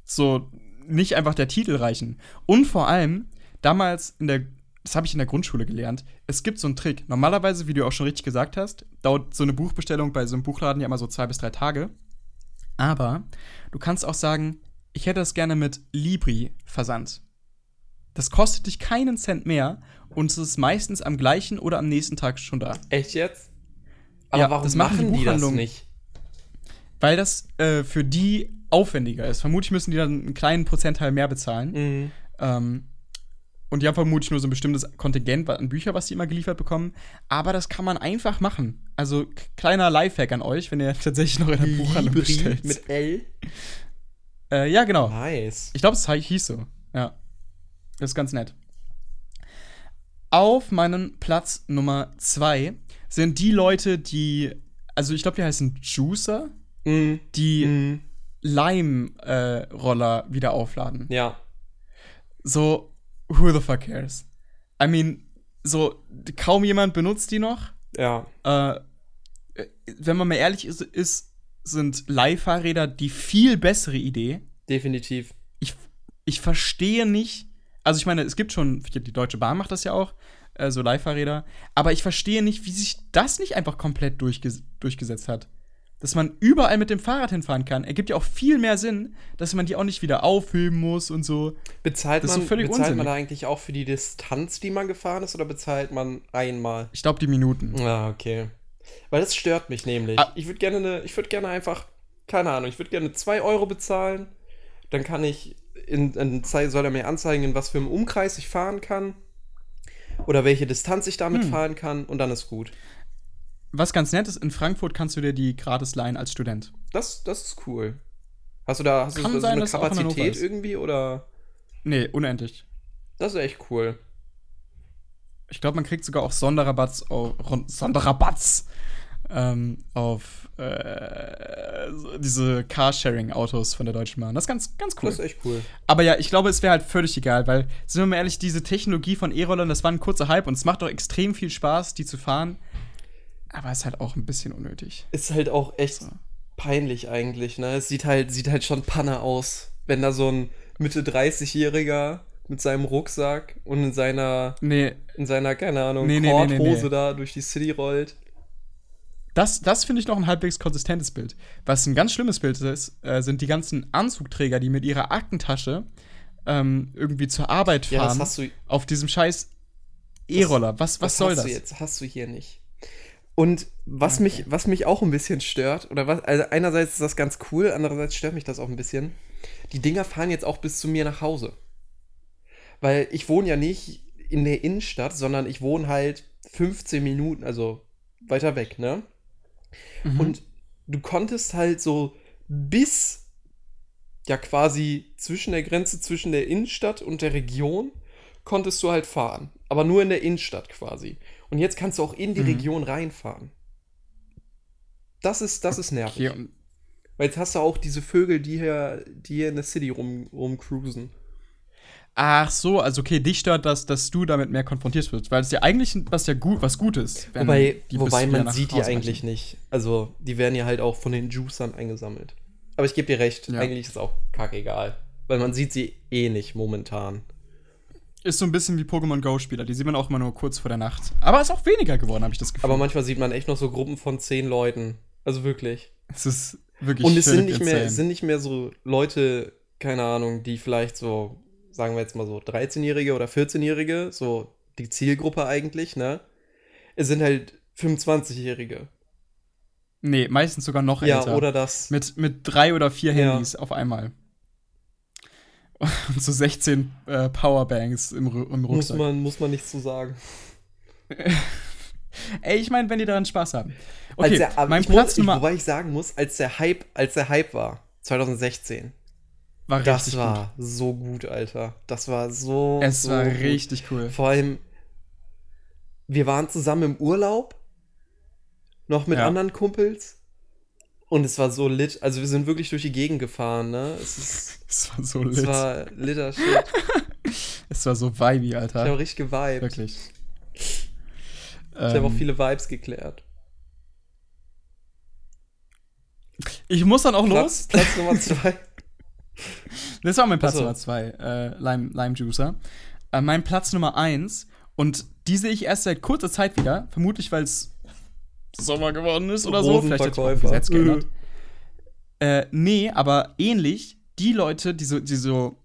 so nicht einfach der Titel reichen. Und vor allem, damals in der, das habe ich in der Grundschule gelernt, es gibt so einen Trick. Normalerweise, wie du auch schon richtig gesagt hast, dauert so eine Buchbestellung bei so einem Buchladen ja immer so zwei bis drei Tage. Aber du kannst auch sagen, ich hätte das gerne mit Libri versandt. Das kostet dich keinen Cent mehr und es ist meistens am gleichen oder am nächsten Tag schon da. Echt jetzt? Aber Ja, warum das machen die die das nicht? Weil das äh, für die aufwendiger ist. Vermutlich müssen die dann einen kleinen Prozentteil mehr bezahlen. Mhm. Ähm, und die haben vermutlich nur so ein bestimmtes Kontingent an Büchern, was die immer geliefert bekommen. Aber das kann man einfach machen. Also kleiner Lifehack an euch, wenn ihr tatsächlich noch in der Buchhandlung bestellt. mit L? äh, ja, genau. Nice. Ich glaube, es hieß so. Ja. Das ist ganz nett. Auf meinem Platz Nummer zwei sind die Leute, die, also ich glaube, die heißen Juicer, Mhm. die Mhm. Lime-Roller wieder aufladen. Ja. So, who the fuck cares? I mean, so, kaum jemand benutzt die noch. Ja. Äh, wenn man mal ehrlich ist, ist sind Leihfahrräder die viel bessere Idee. Definitiv. Ich, ich verstehe nicht, also ich meine, es gibt schon, die Deutsche Bahn macht das ja auch, äh, so Leihfahrräder, aber ich verstehe nicht, wie sich das nicht einfach komplett durchges durchgesetzt hat. Dass man überall mit dem Fahrrad hinfahren kann, ergibt ja auch viel mehr Sinn, dass man die auch nicht wieder aufheben muss und so. Bezahlt, man, so völlig bezahlt man unsinnig. eigentlich auch für die Distanz, die man gefahren ist, oder bezahlt man einmal? Ich glaube, die Minuten. Ah, okay. Weil das stört mich nämlich. Ah. Ich würde gerne, ne, ich würde gerne einfach keine Ahnung, ich würde gerne 2 Euro bezahlen. Dann kann ich, in, in, soll er mir anzeigen, in was für einem Umkreis ich fahren kann. Oder welche Distanz ich damit hm. fahren kann. Und dann ist gut. Was ganz nett ist, in Frankfurt kannst du dir die gratis leihen als Student. Das, das ist cool. Hast du da, hast du da sein, so eine Kapazität irgendwie oder? Nee, unendlich. Das ist echt cool. Ich glaube, man kriegt sogar auch Sonderrabatts, auf, Sonderrabatts ähm, auf äh, diese Carsharing-Autos von der Deutschen Bahn. Das ist ganz, ganz cool. Das ist echt cool. Aber ja, ich glaube, es wäre halt völlig egal, weil, sind wir mal ehrlich, diese Technologie von E-Rollern, das war ein kurzer Hype und es macht auch extrem viel Spaß, die zu fahren. Aber es ist halt auch ein bisschen unnötig. Ist halt auch echt so. peinlich eigentlich, ne? Es sieht halt, sieht halt schon Panne aus, wenn da so ein Mitte 30-Jähriger mit seinem Rucksack und in seiner, nee. in seiner, keine Ahnung, nee, Korthose nee, nee, da durch die City rollt. Das, das finde ich noch ein halbwegs konsistentes Bild. Was ein ganz schlimmes Bild ist, äh, sind die ganzen Anzugträger, die mit ihrer Aktentasche ähm, irgendwie zur Arbeit fahren. Ja, auf diesem scheiß E-Roller. Was, was soll das? Du jetzt hast du hier nicht. Und was, okay. mich, was mich auch ein bisschen stört, oder was, also einerseits ist das ganz cool, andererseits stört mich das auch ein bisschen. Die Dinger fahren jetzt auch bis zu mir nach Hause. Weil ich wohne ja nicht in der Innenstadt, sondern ich wohne halt 15 Minuten, also weiter weg, ne? Mhm. Und du konntest halt so bis ja quasi zwischen der Grenze zwischen der Innenstadt und der Region konntest du halt fahren. Aber nur in der Innenstadt quasi. Und jetzt kannst du auch in die mhm. Region reinfahren. Das ist, das ist nervig. Okay. Weil jetzt hast du auch diese Vögel, die hier, die hier in der City rum, rumcruisen. Ach so, also okay, dich stört das, dass du damit mehr konfrontiert wirst, weil es ja eigentlich was ja gut, was Gutes. Wobei, wobei man sieht die eigentlich nicht. Also die werden ja halt auch von den Juicern eingesammelt. Aber ich gebe dir recht, ja. eigentlich ist es auch kackegal. Weil man sieht sie eh nicht momentan. Ist so ein bisschen wie Pokémon Go-Spieler, die sieht man auch immer nur kurz vor der Nacht. Aber ist auch weniger geworden, habe ich das Gefühl. Aber manchmal sieht man echt noch so Gruppen von zehn Leuten. Also wirklich. Es ist wirklich Und es sind nicht, mehr, es sind nicht mehr so Leute, keine Ahnung, die vielleicht so sagen wir jetzt mal so 13-Jährige oder 14-Jährige, so die Zielgruppe eigentlich, ne? Es sind halt 25-Jährige. Nee, meistens sogar noch älter. Ja, oder das. Mit, mit drei oder vier Handys ja. auf einmal. Und so 16 äh, Powerbanks im, im Rucksack. Muss man, muss man nichts zu sagen. Ey, ich meine, wenn die daran Spaß haben. Okay, der, mein Platz muss, Nummer. Wobei ich sagen muss, als der Hype, als der Hype war, 2016, war das richtig war gut. so gut, Alter. Das war so. Es so war gut. richtig cool. Vor allem, wir waren zusammen im Urlaub. Noch mit ja. anderen Kumpels. Und es war so lit. Also, wir sind wirklich durch die Gegend gefahren, ne? Es, ist, es war so lit. Es war litter Shit. es war so vibey, Alter. Ich habe richtig geweibt. Wirklich. Ich ähm, habe auch viele Vibes geklärt. Ich muss dann auch Platz, los. Platz Nummer zwei. Das war mein Platz Nummer zwei, äh, Lime, Lime Juicer. Äh, mein Platz Nummer eins, und die sehe ich erst seit kurzer Zeit wieder, vermutlich weil es Sommer geworden ist oder so. Vielleicht hat sich Gesetz geändert. äh, nee, aber ähnlich, die Leute, die so, die so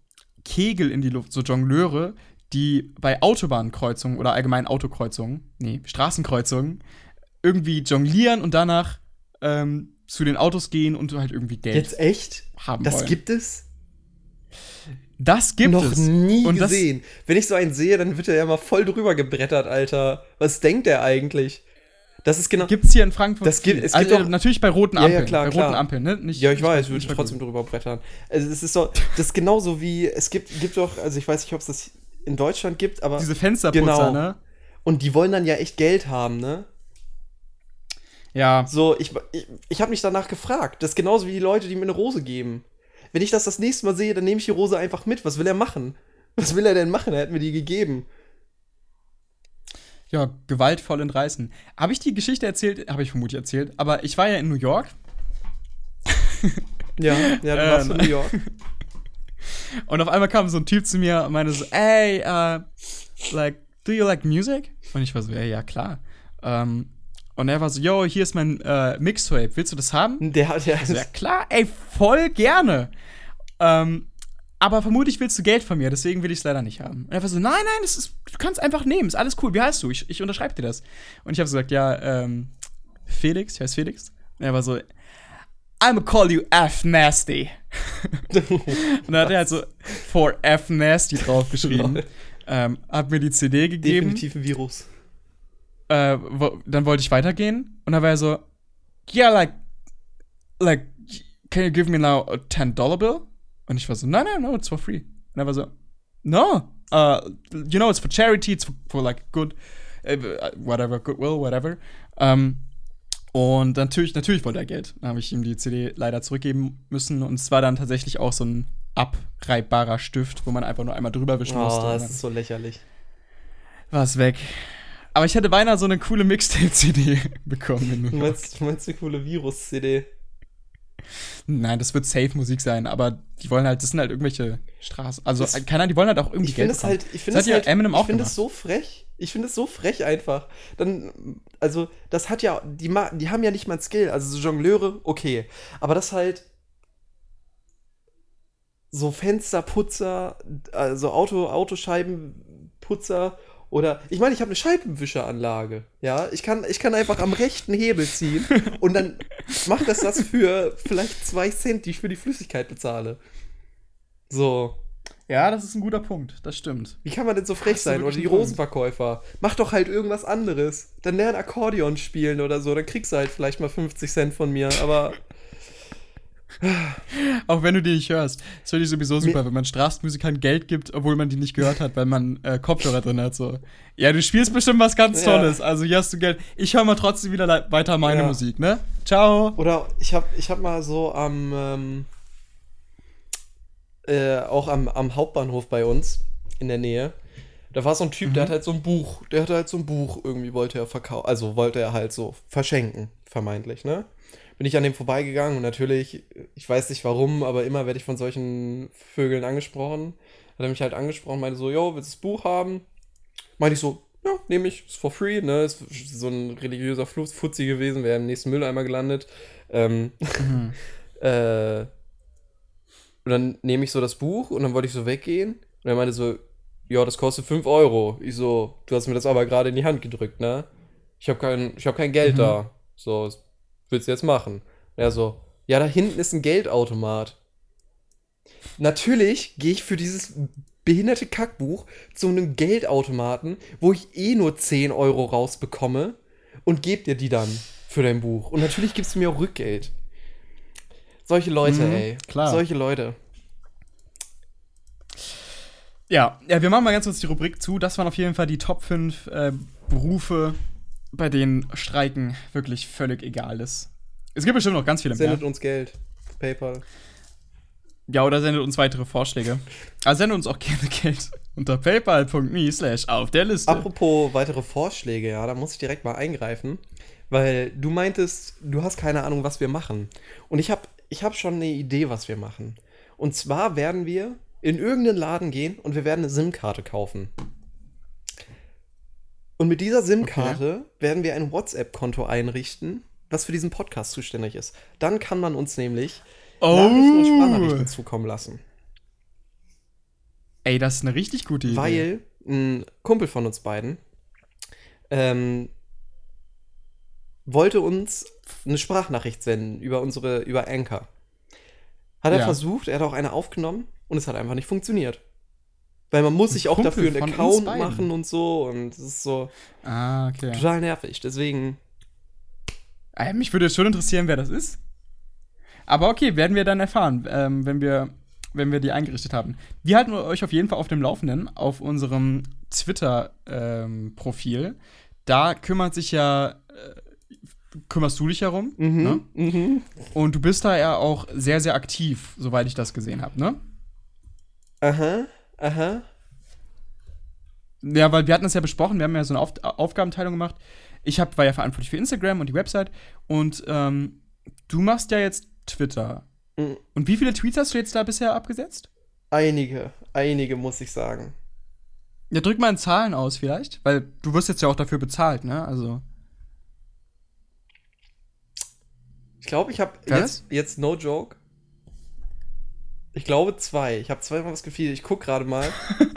Kegel in die Luft, so Jongleure, die bei Autobahnkreuzungen oder allgemein Autokreuzungen, nee, Straßenkreuzungen, irgendwie jonglieren und danach ähm, zu den Autos gehen und halt irgendwie Geld Jetzt echt? haben das wollen. gibt es? Das gibt Noch es. Noch nie und gesehen. Wenn ich so einen sehe, dann wird er ja mal voll drüber gebrettert, Alter. Was denkt der eigentlich? Das ist genau. Gibt's hier in Frankfurt? Das gibt, es also, gibt auch, natürlich bei roten Ampeln. Ja, ja klar, bei klar. roten Ampeln, ne? Nicht, ja, ich weiß, würde ich trotzdem drüber brettern. Also, es ist so, das ist genauso wie, es gibt, gibt doch, also ich weiß nicht, ob es das in Deutschland gibt, aber. Diese Fensterputzer, genau. ne? Und die wollen dann ja echt Geld haben, ne? Ja. So, ich, ich, ich habe mich danach gefragt. Das ist genauso wie die Leute, die mir eine Rose geben. Wenn ich das das nächste Mal sehe, dann nehme ich die Rose einfach mit. Was will er machen? Was will er denn machen? Er hat mir die gegeben. Ja, gewaltvoll entreißen. Habe ich die Geschichte erzählt? Habe ich vermutlich erzählt. Aber ich war ja in New York. ja, ja, du warst in New York. Und auf einmal kam so ein Typ zu mir und meinte so, ey, uh, like, do you like music? Und ich war so, ja, ja klar. Um, und er war so, yo, hier ist mein äh, Mixtape, willst du das haben? Der hat ja. Also, ja klar, ey, voll gerne. Ähm, aber vermutlich willst du Geld von mir, deswegen will ich es leider nicht haben. Und er war so, nein, nein, das ist, du kannst einfach nehmen, ist alles cool. Wie heißt du? Ich, ich unterschreibe dir das. Und ich habe so gesagt, ja, ähm, Felix, ich heiße Felix. Und er war so, I'ma call you F Nasty. und da hat er halt so for F Nasty draufgeschrieben. ähm, hat mir die CD gegeben. Definitiv ein Virus. Äh, wo, dann wollte ich weitergehen und dann war er so, yeah, like, like, can you give me now a $10 bill? Und ich war so, no, no, no, it's for free. Und er war so, no, uh, you know, it's for charity, it's for, for like good, uh, whatever, goodwill, whatever. Um, und natürlich, natürlich wollte er Geld. Dann habe ich ihm die CD leider zurückgeben müssen. Und es war dann tatsächlich auch so ein abreibbarer Stift, wo man einfach nur einmal drüber wischen Oh, musste. das Und ist so lächerlich. war es weg. Aber ich hätte beinahe so eine coole Mixtape-CD bekommen. in New Du York. meinst, du meinst eine coole Virus-CD? Nein, das wird safe Musik sein, aber die wollen halt, das sind halt irgendwelche Straßen. Also, Das- keine Ahnung, die wollen halt auch irgendwie Ich Geld es halt, ich finde Das es halt, Eminem auch ich finde es so frech. Ich finde es so frech einfach. Dann, also, das hat ja, die, die haben ja nicht mal Skill. Also, so Jongleure, okay. Aber das halt so Fensterputzer, also Auto, Autoscheibenputzer oder, ich meine, ich habe eine Scheibenwischeranlage. Ja, ich kann, ich kann einfach am rechten Hebel ziehen und dann macht das das für vielleicht zwei Cent, die ich für die Flüssigkeit bezahle. So. Ja, das ist ein guter Punkt, das stimmt. Wie kann man denn so frech sein? Oder die. Rosenverkäufer. Mach doch halt irgendwas anderes. Dann lern Akkordeon spielen oder so. Dann kriegst du halt vielleicht mal 50 Cent von mir. Aber Auch wenn du die nicht hörst. Das finde ich sowieso super, wenn man Straßenmusikern Geld gibt, obwohl man die nicht gehört hat, weil man äh, Kopfhörer drin hat. So. Ja, du spielst bestimmt was ganz Ja. Tolles. Also hier hast du Geld. Ich höre mal trotzdem wieder weiter meine Ja. Musik, ne? Ciao. Oder ich hab, ich hab mal so am, ähm, äh, auch am, am Hauptbahnhof bei uns in der Nähe. Da war so ein Typ, der hat halt so ein Buch, der hatte halt so ein Buch, irgendwie wollte er verkaufen, also wollte er halt so verschenken, vermeintlich, ne? Bin ich an dem vorbeigegangen und natürlich, ich weiß nicht warum, aber immer werde ich von solchen Vögeln angesprochen. Hat er mich halt angesprochen, meinte so, yo, willst du das Buch haben? Meinte ich so, ja, nehme ich, ist for free, ne? Ist so ein religiöser Fuzzi gewesen, wäre im nächsten Mülleimer gelandet. Ähm, äh, und dann nehme ich so das Buch und dann wollte ich so weggehen. Und er meinte so, ja, das kostet 5 Euro. Ich so, du hast mir das aber gerade in die Hand gedrückt, ne? Ich habe kein, ich hab kein Geld da. So, willst du jetzt machen? Und er so, ja, da hinten ist ein Geldautomat. Natürlich gehe ich für dieses behinderte Kackbuch zu einem Geldautomaten, wo ich eh nur 10 Euro rausbekomme und gebe dir die dann für dein Buch. Und natürlich gibst du mir auch Rückgeld. Solche Leute, Mhm, ey. klar. Solche Leute. Ja, ja, wir machen mal ganz kurz die Rubrik zu. Das waren auf jeden Fall die Top 5 äh, Berufe, bei denen Streiken wirklich völlig egal ist. Es gibt bestimmt noch ganz viele mehr. Sendet uns Geld. PayPal. Ja, oder sendet uns weitere Vorschläge. Also sendet uns auch gerne Geld unter paypal.me slash auf der Liste. Apropos weitere Vorschläge, ja, da muss ich direkt mal eingreifen. Weil du meintest, du hast keine Ahnung, was wir machen. Und ich habe ich hab schon eine Idee, was wir machen. Und zwar werden wir in irgendeinen Laden gehen und wir werden eine SIM-Karte kaufen. Und mit dieser SIM-Karte werden wir ein WhatsApp-Konto einrichten, was für diesen Podcast zuständig ist. Dann kann man uns nämlich Nachrichten und Sprachnachrichten zukommen lassen. Ey, das ist eine richtig gute Idee. Weil ein Kumpel von uns beiden ähm, wollte uns eine Sprachnachricht senden über unsere, über Anchor. Hat er Ja. versucht, er hat auch eine aufgenommen und es hat einfach nicht funktioniert. Weil man muss sich auch Kumpel dafür einen Account machen und so und es ist so Ah, okay. total nervig. Deswegen, Äh, mich würde jetzt schon interessieren, wer das ist. Aber okay, werden wir dann erfahren, ähm, wenn, wir, wenn wir die eingerichtet haben. Wir halten euch auf jeden Fall auf dem Laufenden auf unserem Twitter-Profil. da kümmert sich ja, äh, kümmerst du dich herum. Ne? mhm. Und du bist da ja auch sehr, sehr aktiv, soweit ich das gesehen habe, ne? aha, aha. Ja, weil wir hatten das ja besprochen, wir haben ja so eine Auf Aufgabenteilung gemacht. Ich hab, war ja verantwortlich für Instagram und die Website. Und ähm, du machst ja jetzt Twitter. Mhm. Und wie viele Tweets hast du jetzt da bisher abgesetzt? Einige, einige muss ich sagen. Ja, drück mal in Zahlen aus vielleicht, weil du wirst jetzt ja auch dafür bezahlt, ne? Also. Ich glaube, ich habe jetzt, jetzt no joke. Ich glaube zwei. Ich habe zweimal was gefehlt. Ich guck gerade mal.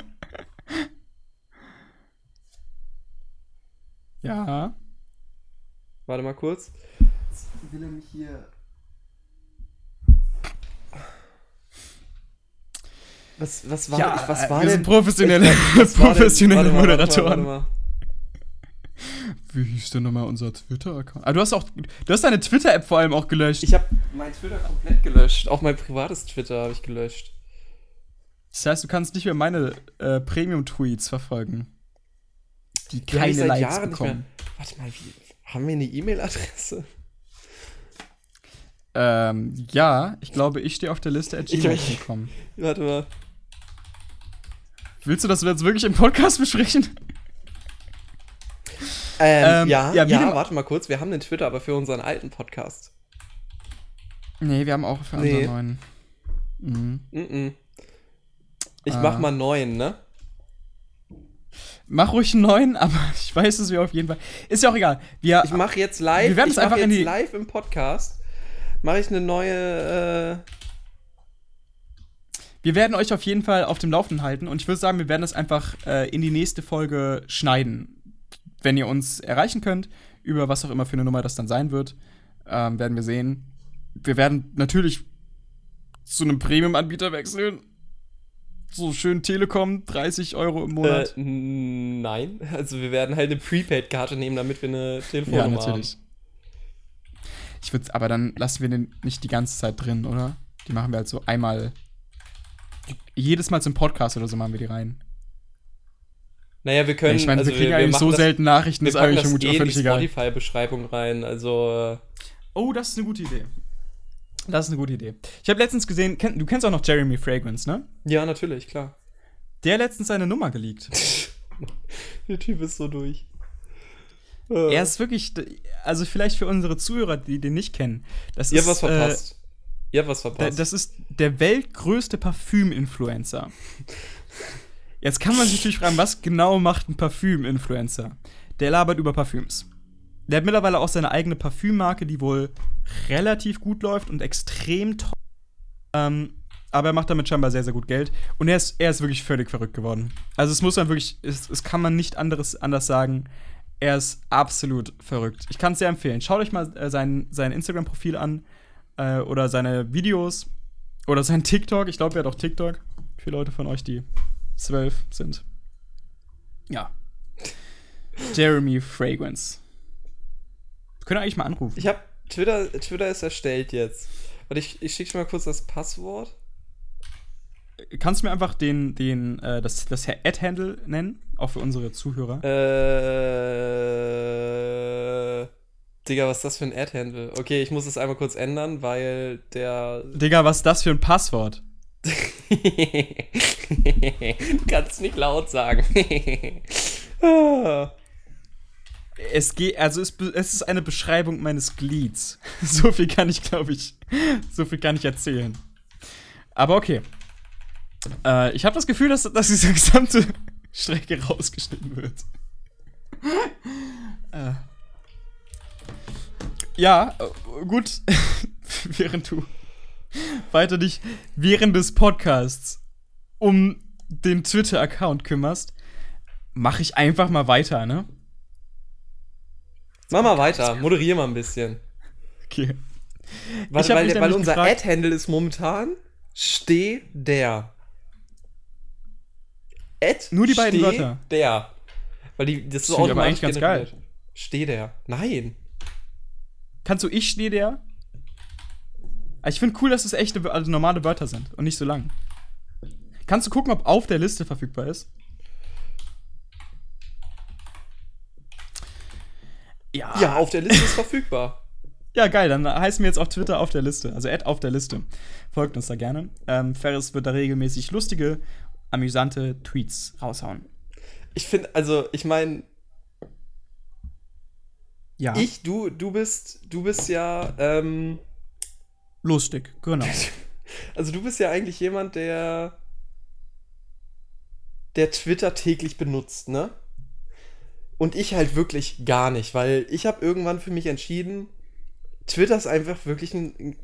ja. Warte mal kurz. Jetzt will er mich hier. Was, was war, ja, was äh, war wir denn? Sind professionelle, professionelle Moderatoren. Warte mal, warte mal. Wie hieß denn nochmal unser Twitter-Account? Ah, du hast auch, du hast deine Twitter-App vor allem auch gelöscht. Ich habe mein Twitter komplett gelöscht. Auch mein privates Twitter habe ich gelöscht. Das heißt, du kannst nicht mehr meine äh, Premium-Tweets verfolgen. Die keine seit Likes Jahren bekommen. Warte mal, wie, haben wir eine E-Mail-Adresse? Ähm, ja, ich glaube, ich stehe auf der Liste at gmail.com. Warte mal. Willst du das jetzt wirklich im Podcast besprechen? Ähm, Ähm, ja, ja, ja, warte mal kurz. Wir haben den Twitter, aber für unseren alten Podcast. Nee, wir haben auch für Nee. unseren neuen. Mhm. Mhm. Ich Ah. mach mal neun, ne? Mach ruhig einen neuen, aber ich weiß, dass wir auf jeden Fall. Ist ja auch egal. Wir, Ich mach jetzt live. Wir werden es einfach in jetzt die- live im Podcast. Mache ich eine neue. Äh, wir werden euch auf jeden Fall auf dem Laufenden halten und ich würde sagen, wir werden das einfach äh, in die nächste Folge schneiden. Wenn ihr uns erreichen könnt, über was auch immer für eine Nummer das dann sein wird, ähm, werden wir sehen. Wir werden natürlich zu einem Premium-Anbieter wechseln. So schön Telekom, 30 Euro im äh, Monat. nein. Also wir werden halt eine Prepaid-Karte nehmen, damit wir eine Telefonnummer ja, natürlich. Ich würde, aber dann lassen wir den nicht die ganze Zeit drin, oder? Die machen wir halt so einmal. Jedes Mal zum Podcast oder so machen wir die rein. Naja, wir können. ich meine, also wir kriegen eigentlich machen so das, selten Nachrichten, Wir ist eigentlich das vermutlich auch eh in die völlig egal. Spotify-Beschreibung rein. Also. äh, Oh, das ist eine gute Idee. Das ist eine gute Idee. Ich habe letztens gesehen, kenn, du kennst auch noch Jeremy Fragrance, ne? Ja, natürlich, klar. Der hat letztens seine Nummer geleakt. Der Typ ist so durch. Äh, Er ist wirklich, also vielleicht für unsere Zuhörer, die den nicht kennen, das Ihr ist habt was äh, verpasst. Ihr habt was verpasst. das ist der weltgrößte Parfüm-Influencer. Jetzt kann man sich natürlich fragen, was genau macht ein Parfüm-Influencer? Der labert über Parfüms. Der hat mittlerweile auch seine eigene Parfümmarke, die wohl relativ gut läuft und extrem toll. Ähm, aber er macht damit scheinbar sehr, sehr gut Geld. Und er ist, er ist wirklich völlig verrückt geworden. Also es muss man wirklich, es, es kann man nicht anderes, anders sagen. Er ist absolut verrückt. Ich kann es sehr empfehlen. Schaut euch mal äh, sein, sein Instagram-Profil an äh, oder seine Videos oder sein TikTok. Ich glaube, er hat auch TikTok. Für Leute von euch, die zwölf sind. Ja. Jeremy Fragrance. Können wir eigentlich mal anrufen. ich hab. Twitter, Twitter ist erstellt jetzt. Warte, ich, ich schicke mal kurz das Passwort. Kannst du mir einfach den, den, äh, das, das Ad-Handle nennen? Auch für unsere Zuhörer. Äh. Digga, was ist das für ein Ad-Handle? Okay, ich muss es einmal kurz ändern, weil der. Digga, was ist das für ein Passwort? Du kannst nicht laut sagen. Es geht, also es, es ist eine Beschreibung meines Glieds. so viel kann ich, glaube ich, so viel kann ich erzählen. Aber okay. Äh, ich habe das Gefühl, dass, dass diese gesamte Strecke rausgeschnitten wird. äh. Ja, äh, gut. während du weiter dich während des Podcasts um den Twitter-Account kümmerst, mache ich einfach mal weiter, ne? Mach mal weiter, moderier mal ein bisschen. Okay. Hab weil, weil nämlich unser Ad-Handle ist momentan Steh der. Ad Nur die beiden steh Wörter. Der. Weil die, das ist Das aber automatisch eigentlich ganz generiert. Steh der. Nein. Kannst du ich stehe der? Ich finde cool, dass es echte, also normale Wörter sind und nicht so lang. Kannst du gucken, ob auf der Liste verfügbar ist? Ja. Ja, auf der Liste ist verfügbar. Ja, geil. Dann heißen wir jetzt auf Twitter auf der Liste. Also Ad auf der Liste. Folgt uns da gerne. Ähm, Ferris wird da regelmäßig lustige, amüsante Tweets raushauen. Ich finde, also, ich meine, Ja. ich, du, du bist, du bist ja, ähm, Lustig, genau. also du bist ja eigentlich jemand, der, der Twitter täglich benutzt, ne? Und ich halt wirklich gar nicht, weil ich habe irgendwann für mich entschieden, Twitter ist einfach wirklich ein,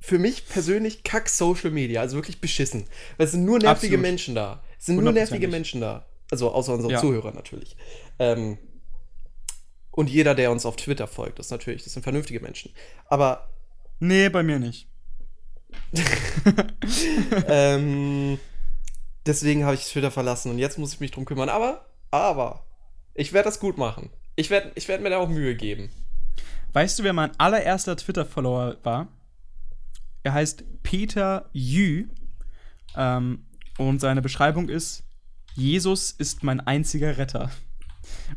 für mich persönlich kack Social Media, also wirklich beschissen. Weil es sind nur nervige Absolut. Menschen da. Es sind nur nervige. Menschen da. Also außer unseren Ja. Zuhörern natürlich. Ähm, und jeder, der uns auf Twitter folgt, ist natürlich, das sind vernünftige Menschen. Aber Nee, bei mir nicht. ähm, deswegen habe ich Twitter verlassen und jetzt muss ich mich drum kümmern. Aber, aber, ich werde das gut machen. Ich werde ich werd mir da auch Mühe geben. Weißt du, wer mein allererster Twitter-Follower war? Er heißt Peter Jü. Ähm, und seine Beschreibung ist: Jesus ist mein einziger Retter.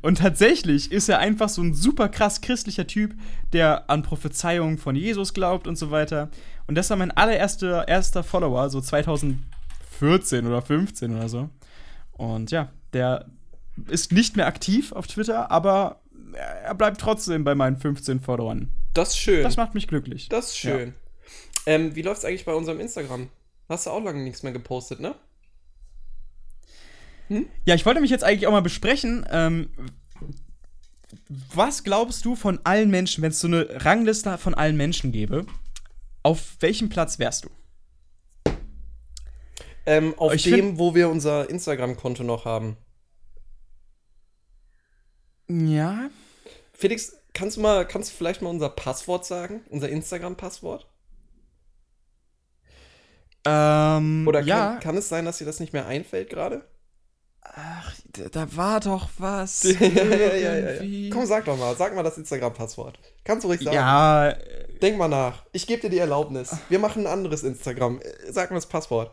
Und tatsächlich ist er einfach so ein super krass christlicher Typ, der an Prophezeiungen von Jesus glaubt und so weiter. Und das war mein allererster erster Follower, so 2014 oder 15 oder so. Und ja, der ist nicht mehr aktiv auf Twitter, aber er bleibt trotzdem bei meinen 15 Followern. Das ist schön. Das macht mich glücklich. Das ist schön. Ja. Ähm, wie läuft's eigentlich bei unserem Instagram? Hast du auch lange nichts mehr gepostet, ne? Hm? Ja, ich wollte mich jetzt eigentlich auch mal besprechen. Ähm, was glaubst du von allen Menschen, wenn es so eine Rangliste von allen Menschen gäbe, auf welchem Platz wärst du? Ähm, auf ich dem, wo wir unser Instagram-Konto noch haben. Ja. Felix, kannst du mal, kannst du vielleicht mal unser Passwort sagen? Unser Instagram-Passwort? Ähm, Oder kann, ja. kann es sein, dass dir das nicht mehr einfällt gerade? Ach, da war doch was. ja, ja, ja, ja, Komm, sag doch mal, sag mal das Instagram-Passwort. Kannst du ruhig sagen. Ja. Denk mal nach. Ich gebe dir die Erlaubnis. Wir machen ein anderes Instagram. Sag mal das Passwort.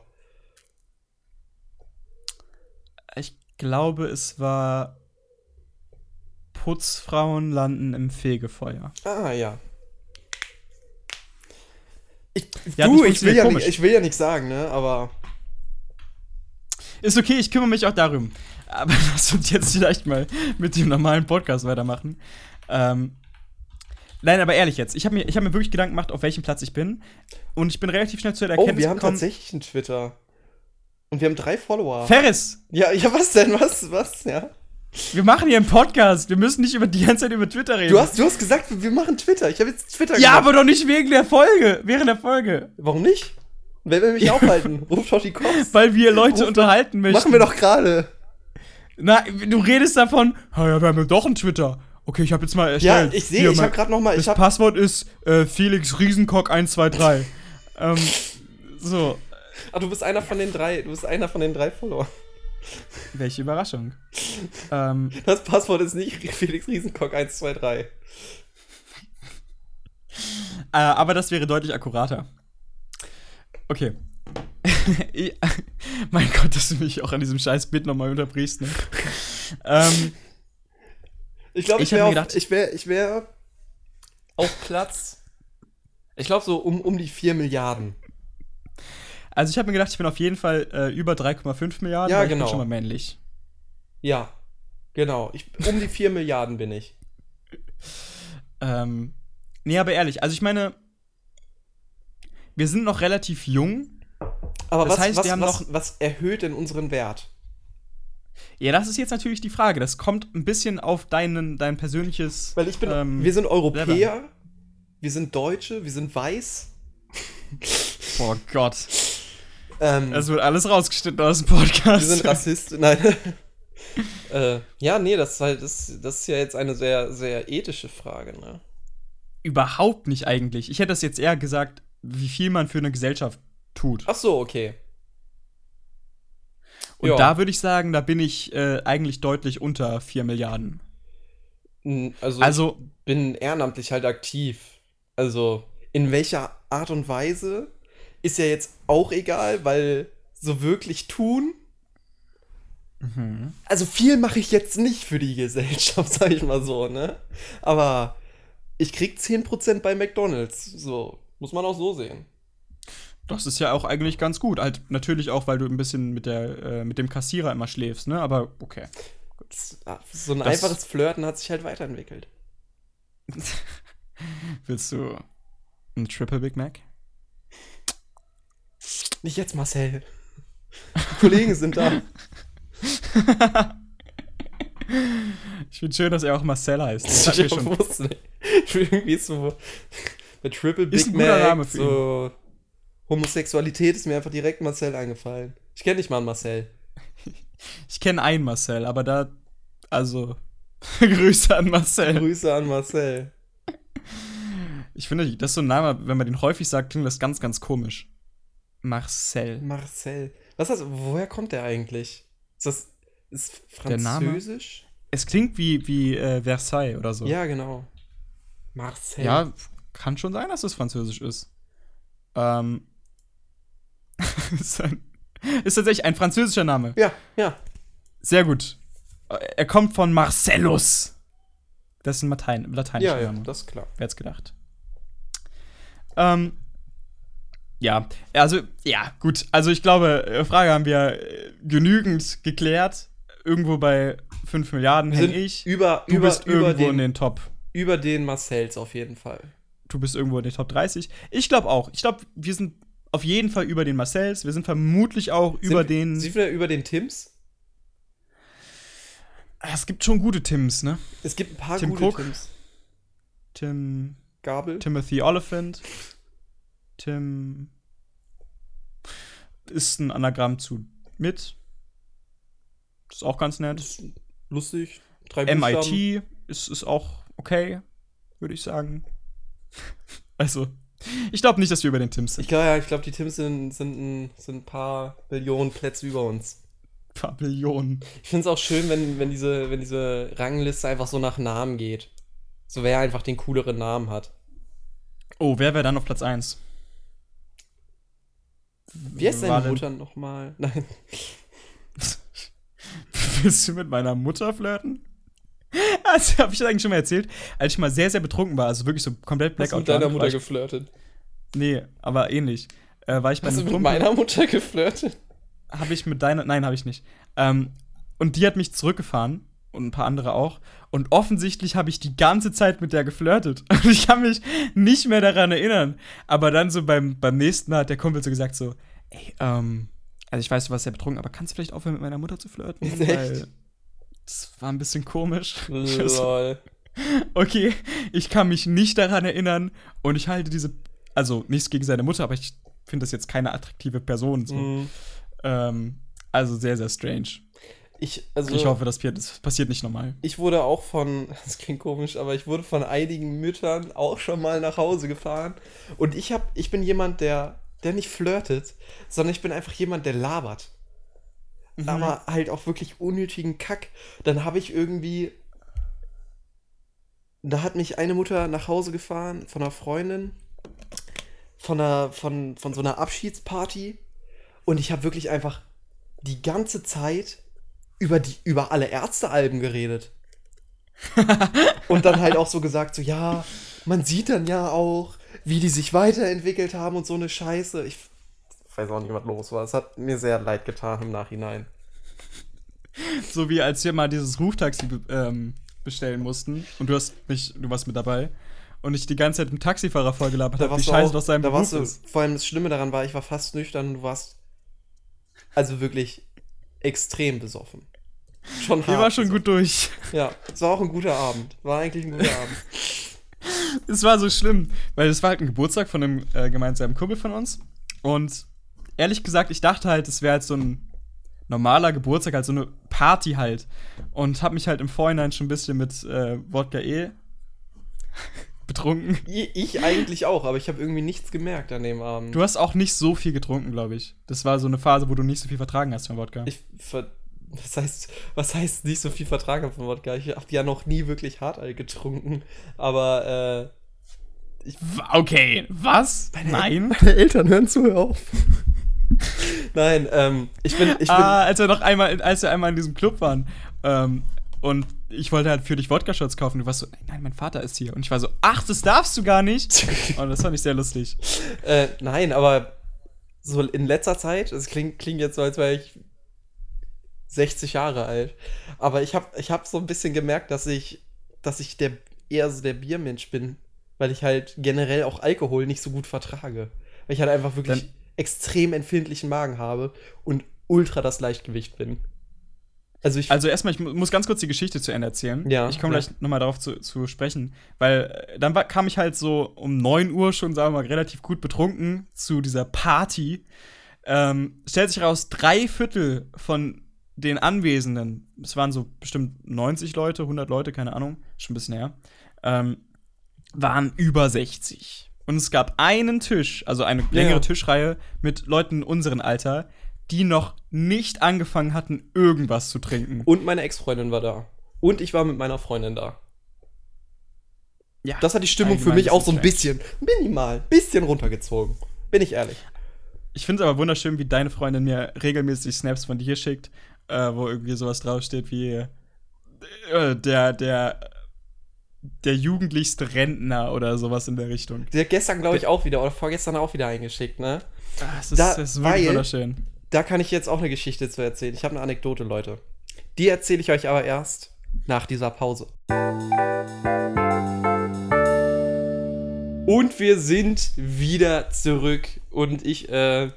Ich glaube, es war Putzfrauen landen im Fegefeuer. Ah, ja. Ich, ja, du, ich will, ja nicht, ich will ja nichts sagen, ne, aber ist okay, ich kümmere mich auch darum. Aber lass uns jetzt vielleicht mal mit dem normalen Podcast weitermachen. Ähm, nein, aber ehrlich jetzt, ich habe mir, hab mir wirklich Gedanken gemacht, auf welchem Platz ich bin. Und ich bin relativ schnell zu der Erkenntnis Oh, wir haben gekommen, tatsächlich einen Twitter. Und wir haben drei Follower. Ferris! Ja, ja, was denn? Was, was, ja? Wir machen hier einen Podcast. Wir müssen nicht über die ganze Zeit über Twitter reden. Du hast, du hast gesagt, wir machen Twitter. Ich habe jetzt Twitter Ja, gemacht. aber doch nicht wegen der Folge. Während der Folge. Warum nicht? Wer will mich ja. aufhalten? Ruf doch die Cops. Weil wir Leute Ruf unterhalten möchten. Machen wir doch gerade. Na, du redest davon, ja, wir haben ja doch einen Twitter. Okay, ich habe jetzt mal erstellt. Ja, ich sehe, ich habe gerade noch mal. Das Passwort ist äh, Felix Riesenkock 123. ähm, so. Ah, du bist einer von den drei. Du bist einer von den drei Follower. Welche Überraschung. ähm, das Passwort ist nicht Felix Riesenkock 123. Äh, aber das wäre deutlich akkurater. Okay. mein Gott, dass du mich auch an diesem scheiß Bit nochmal unterbrichst, ne? ähm, ich glaube, ich wäre ich wär, ich wär auf Platz. Ich glaube, so um, um die 4 Milliarden. Also, ich habe mir gedacht, ich bin auf jeden Fall äh, über 3,5 Milliarden. Ja, genau. Ich bin genau. schon mal männlich. Ja, genau. Ich, um die 4 Milliarden bin ich. Ähm, nee, aber ehrlich, also ich meine, wir sind noch relativ jung. Aber das was, heißt, was, wir haben was, noch was erhöht denn unseren Wert? Ja, das ist jetzt natürlich die Frage. Das kommt ein bisschen auf deinen, dein persönliches. Weil ich bin. Ähm, wir sind Europäer, Level. wir sind Deutsche, wir sind weiß. oh Gott. Ähm, es wird alles rausgeschnitten aus dem Podcast. Wir sind Rassisten. Nein. äh, ja, nee, das ist halt, das, das ist ja jetzt eine sehr, sehr ethische Frage, ne? Überhaupt nicht eigentlich. Ich hätte das jetzt eher gesagt, wie viel man für eine Gesellschaft tut. Ach so, okay. Und ja. da würde ich sagen, da bin ich äh, eigentlich deutlich unter 4 Milliarden. Also, also bin ehrenamtlich halt aktiv. Also in welcher Art und Weise ist ja jetzt auch egal, weil so wirklich tun. Mhm. Also viel mache ich jetzt nicht für die Gesellschaft, sag ich mal so, ne? Aber ich krieg 10% bei McDonalds. So, muss man auch so sehen. Das ist ja auch eigentlich ganz gut. Halt natürlich auch, weil du ein bisschen mit, der, äh, mit dem Kassierer immer schläfst, ne? Aber okay. Ah, so ein das einfaches Flirten hat sich halt weiterentwickelt. Willst du ein Triple Big Mac? Nicht jetzt, Marcel. Kollegen sind da. ich finde schön, dass er auch Marcel heißt. Das ich schon. Nicht. Irgendwie so mit Triple Big Mac. Name für so ihn. Homosexualität ist mir einfach direkt Marcel eingefallen. Ich kenne nicht mal einen Marcel. Ich kenne einen Marcel, aber da. Also. Grüße an Marcel. Grüße an Marcel. Ich finde, das ist so ein Name, wenn man den häufig sagt, klingt das ganz, ganz komisch. Marcel. Marcel. Was heißt, woher kommt der eigentlich? Ist das ist französisch? Es klingt wie, wie äh, Versailles oder so. Ja, genau. Marcel. Ja, kann schon sein, dass es französisch ist. Ähm. ist, ein, ist tatsächlich ein französischer Name. Ja, ja. Sehr gut. Er kommt von Marcellus. Das ist ein Latein, lateinischer Ja, ja, Name. das ist klar. Wer hätte gedacht? Ähm. Ja, also, ja, gut. Also, ich glaube, äh, Frage haben wir äh, genügend geklärt. Irgendwo bei 5 Milliarden hänge ich. Über, Du über, bist über, irgendwo in den, den Top. über den Marcells auf jeden Fall. Du bist irgendwo in den Top 30. Ich glaube auch. Ich glaube, wir sind auf jeden Fall über den Marcells. Wir sind vermutlich auch über sind, den. Sind wir über den Tims? Ah, Es gibt schon gute Tims, ne? Es gibt ein paar Tim gute Cook. Tims. Tim. Gabel. Timothy Oliphant. Tim. Ist ein Anagramm zu mit. Ist auch ganz nett. Ist lustig. Drei Buchstaben. MIT ist, ist auch okay, würde ich sagen. Also, ich glaube nicht, dass wir über den Tims sind. Ich glaube, ja, ich glaube, die Tims sind, sind, ein, sind ein paar Millionen Plätze über uns. Pavillon. Ich finde es auch schön, wenn, wenn, diese, wenn diese Rangliste einfach so nach Namen geht. So wer einfach den cooleren Namen hat. Oh, wer wäre dann auf Platz 1? Wie heißt deine Mutter nochmal? Nein. Willst du mit meiner Mutter flirten? Also, habe ich das eigentlich schon mal erzählt, als ich mal sehr, sehr betrunken war, also wirklich so komplett Hast du Blackout mit deiner Mutter ich, geflirtet? Nee, aber ähnlich. Äh, war ich bei Hast du mit Kumpel, meiner Mutter geflirtet? habe ich mit deiner, nein, habe ich nicht. Ähm, und die hat mich zurückgefahren und ein paar andere auch. Und offensichtlich habe ich die ganze Zeit mit der geflirtet. Und ich kann mich nicht mehr daran erinnern. Aber dann so beim, beim nächsten Mal hat der Kumpel so gesagt so, ey, ähm, also ich weiß, du warst sehr betrunken, aber kannst du vielleicht aufhören, mit meiner Mutter zu flirten? Weil das war ein bisschen komisch. Lol. okay, ich kann mich nicht daran erinnern und ich halte diese, also nichts gegen seine Mutter, aber ich finde das jetzt keine attraktive Person. So. Mhm. Ähm, also sehr, sehr strange. Ich, also, ich hoffe, das, passiert- das passiert nicht nochmal. ich wurde auch von, das klingt komisch, aber ich wurde von einigen Müttern auch schon mal nach Hause gefahren. Und ich hab, ich bin jemand, der, der nicht flirtet, sondern ich bin einfach jemand, der labert. Mhm. Aber halt auch wirklich unnötigen Kack. Dann habe ich irgendwie. Da hat mich eine Mutter nach Hause gefahren von einer Freundin. Von, einer, von, von so einer Abschiedsparty. Und ich habe wirklich einfach die ganze Zeit über, die, über alle Ärztealben geredet. und dann halt auch so gesagt, so ja, man sieht dann ja auch, wie die sich weiterentwickelt haben und so eine Scheiße. Ich weiß auch nicht, was los war. Es hat mir sehr leid getan im Nachhinein. So wie als wir mal dieses Ruftaxi ähm, bestellen mussten und du hast mich, du warst mit dabei und ich die ganze Zeit dem Taxifahrer vorgelabert habe, wie scheiße doch sein da Beruf warst du, ist. Vor allem das Schlimme daran war, ich war fast nüchtern und du warst also wirklich extrem besoffen. Schon Hier war schon besoffen. gut durch. Ja, es war auch ein guter Abend. War eigentlich ein guter Abend. Es war so schlimm, weil es war halt ein Geburtstag von einem äh, gemeinsamen Kumpel von uns. Und ehrlich gesagt, ich dachte halt, es wäre halt so ein normaler Geburtstag, halt so eine Party halt. Und habe mich halt im Vorhinein schon ein bisschen mit äh, Wodka E betrunken. Ich ich eigentlich auch, aber ich habe irgendwie nichts gemerkt an dem Abend. Du hast auch nicht so viel getrunken, glaube ich. Das war so eine Phase, wo du nicht so viel vertragen hast von Wodka. Ich ver was heißt, was heißt nicht so viel vertragen von Wodka? Ich habe ja noch nie wirklich Hartal getrunken, aber äh, okay, was? Nein. meine Eltern hören zu, hör auf. Nein, ähm, ich bin, ich bin, ah, als wir noch einmal, als wir einmal in diesem Club waren ähm, und ich wollte halt für dich Wodka-Shots kaufen. Du warst so, nein, mein Vater ist hier. Und ich war so, ach, das darfst du gar nicht. Und das fand ich sehr lustig. äh, nein, aber so in letzter Zeit, es klingt, klingt jetzt so, als wäre ich 60 Jahre alt, aber ich habe ich hab so ein bisschen gemerkt, dass ich, dass ich der, eher so der Biermensch bin, weil ich halt generell auch Alkohol nicht so gut vertrage. Weil ich halt einfach wirklich Dann- extrem empfindlichen Magen habe und ultra das Leichtgewicht bin. Also ich, Also erstmal, ich mu- muss ganz kurz die Geschichte zu Ende erzählen. Ja, Ich komme ja. gleich nochmal darauf zu, zu sprechen. Weil äh, dann war, kam ich halt so um 9 Uhr schon, sagen wir mal, relativ gut betrunken zu dieser Party. Ähm, stellt sich raus, drei Viertel von den Anwesenden, es waren so bestimmt 90 Leute, 100 Leute, keine Ahnung, schon ein bisschen her, ähm, waren über 60. Und es gab einen Tisch, also eine längere ja. Tischreihe mit Leuten in unserem Alter, die noch nicht angefangen hatten, irgendwas zu trinken. Und meine Ex-Freundin war da. Und ich war mit meiner Freundin da. ja, Das hat die Stimmung für mich auch so ein bisschen, minimal, bisschen runtergezogen. Bin ich ehrlich. Ich finde es aber wunderschön, wie deine Freundin mir regelmäßig Snaps von dir schickt, äh, wo irgendwie sowas draufsteht wie äh, der, der, der jugendlichste Rentner oder sowas in der Richtung. Hat gestern, glaube ich, auch wieder, oder vorgestern auch wieder eingeschickt, ne? Das ist, Da- das ist wirklich weil- wunderschön. Da kann ich jetzt auch eine Geschichte zu erzählen. Ich habe eine Anekdote, Leute. Die erzähle ich euch aber erst nach dieser Pause. Und wir sind wieder zurück. Und ich äh,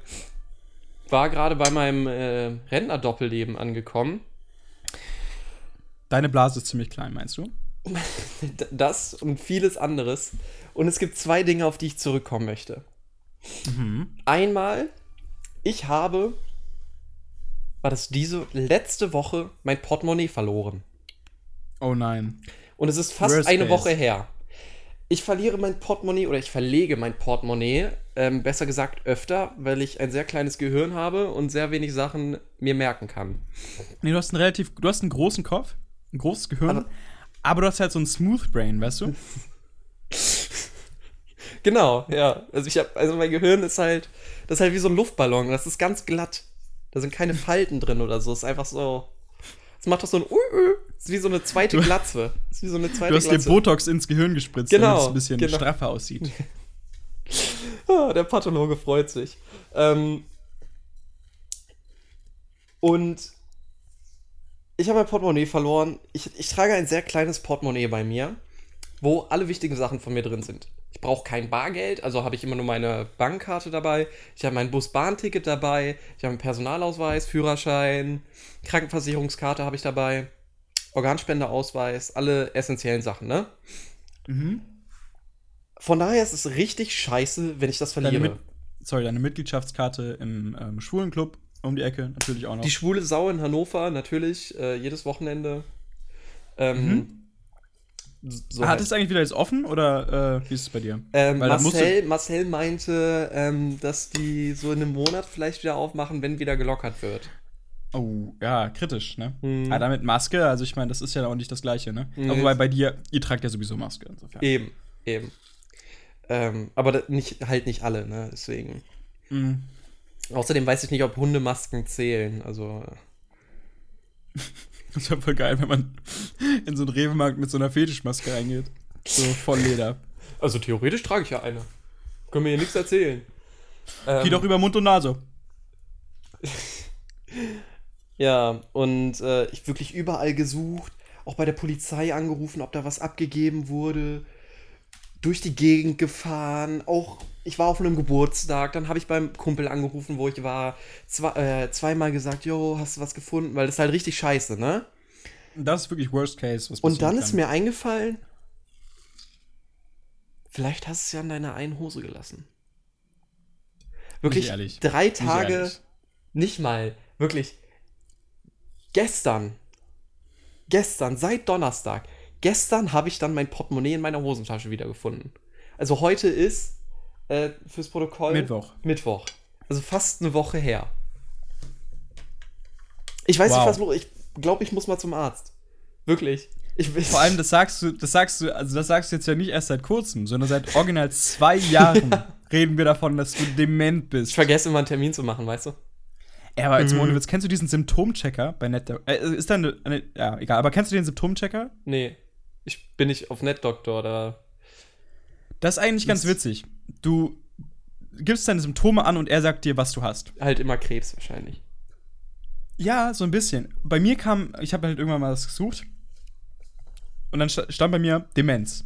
war gerade bei meinem äh, Rentner-Doppelleben angekommen. Deine Blase ist ziemlich klein, meinst du? Das und vieles anderes. Und es gibt zwei Dinge, auf die ich zurückkommen möchte. Einmal, ich habe, war das diese letzte Woche, mein Portemonnaie verloren. Oh nein. Und es ist fast Worst eine case. Woche her. Ich verliere mein Portemonnaie oder ich verlege mein Portemonnaie, ähm, besser gesagt öfter, weil ich ein sehr kleines Gehirn habe und sehr wenig Sachen mir merken kann. Nee, du hast einen relativ, du hast einen großen Kopf, ein großes Gehirn, Aber- aber, du hast halt so ein Smooth Brain, weißt du? Genau, ja. Also ich habe, also mein Gehirn ist halt, das ist halt wie so ein Luftballon. Das ist ganz glatt. Da sind keine Falten drin oder so. Es ist einfach so. Es macht doch so ein Ui. Es ist wie so eine zweite Du- Glatze. Es ist wie so eine zweite Du hast dir Glatze. Botox ins Gehirn gespritzt, Genau, damit es ein bisschen genau. straffer aussieht. Ah, der Pathologe freut sich. Ähm, und ich habe mein Portemonnaie verloren. Ich, ich trage ein sehr kleines Portemonnaie bei mir, wo alle wichtigen Sachen von mir drin sind. Ich brauche kein Bargeld, also habe ich immer nur meine Bankkarte dabei. Ich habe mein Bus-Bahn-Ticket dabei. Ich habe einen Personalausweis, Führerschein, Krankenversicherungskarte habe ich dabei. Organspendeausweis, alle essentiellen Sachen, ne? Mhm. Von daher ist es richtig scheiße, wenn ich das Deine, verliere. Mit sorry, deine Mitgliedschaftskarte im ähm, Schwulenclub um die Ecke natürlich auch noch. Die schwule Sau in Hannover, natürlich, äh, jedes Wochenende. Ähm, so Hat halt. es eigentlich wieder jetzt offen oder äh, wie ist es bei dir? ähm, Marcel, Marcel meinte, ähm, dass die so in einem Monat vielleicht wieder aufmachen, wenn wieder gelockert wird. Oh, ja, kritisch, ne? Mhm. Ah, damit Maske, also ich meine, das ist ja auch nicht das Gleiche, ne? Aber wobei bei dir, ihr tragt ja sowieso Maske insofern. Eben, eben. Ähm, aber nicht, halt nicht alle, ne? Deswegen. Mhm. Außerdem weiß ich nicht, ob Hundemasken zählen. Also. Das wäre voll geil, wenn man in so einen Rewe-Markt mit so einer Fetischmaske reingeht. So voll Leder. Also theoretisch trage ich ja eine. Können mir hier nichts erzählen. Ähm, Geh doch über Mund und Nase. Ja, und äh, ich wirklich überall gesucht, auch bei der Polizei angerufen, ob da was abgegeben wurde, durch die Gegend gefahren, auch ich war auf einem Geburtstag, dann habe ich beim Kumpel angerufen, wo ich war, zwei, äh, zweimal gesagt, jo, hast du was gefunden, weil das ist halt richtig scheiße, ne? Das ist wirklich Worst Case, was Und dann passieren ist kann. mir eingefallen, vielleicht hast du es ja in deiner einen Hose gelassen. Wirklich Nicht ehrlich. drei Nicht Tage, ehrlich. nicht mal, wirklich. Gestern, gestern, seit Donnerstag, gestern habe ich dann mein Portemonnaie in meiner Hosentasche wiedergefunden. Also heute ist äh, fürs Protokoll Mittwoch. Mittwoch. Also fast eine Woche her. Ich weiß Wow. nicht, was los Ich glaube, ich muss mal zum Arzt. Wirklich. Ich Vor allem, das sagst du, das sagst du, also das sagst du jetzt ja nicht erst seit kurzem, sondern seit original zwei Jahren reden wir davon, dass du dement Ich bist. vergesse immer einen Termin zu machen, weißt du? Ja, aber jetzt Mhm. kennst du diesen Symptomchecker bei NetDoc? Äh, ist da eine, eine, ja, egal, aber kennst du den Symptomchecker? Nee. Ich bin nicht auf NetDoktor oder. Das ist eigentlich ganz witzig. Du gibst deine Symptome an und er sagt dir, was du hast. Halt immer Krebs wahrscheinlich. Ja, so ein bisschen. Bei mir kam, ich habe halt irgendwann mal das gesucht. Und dann sta- stand bei mir Demenz.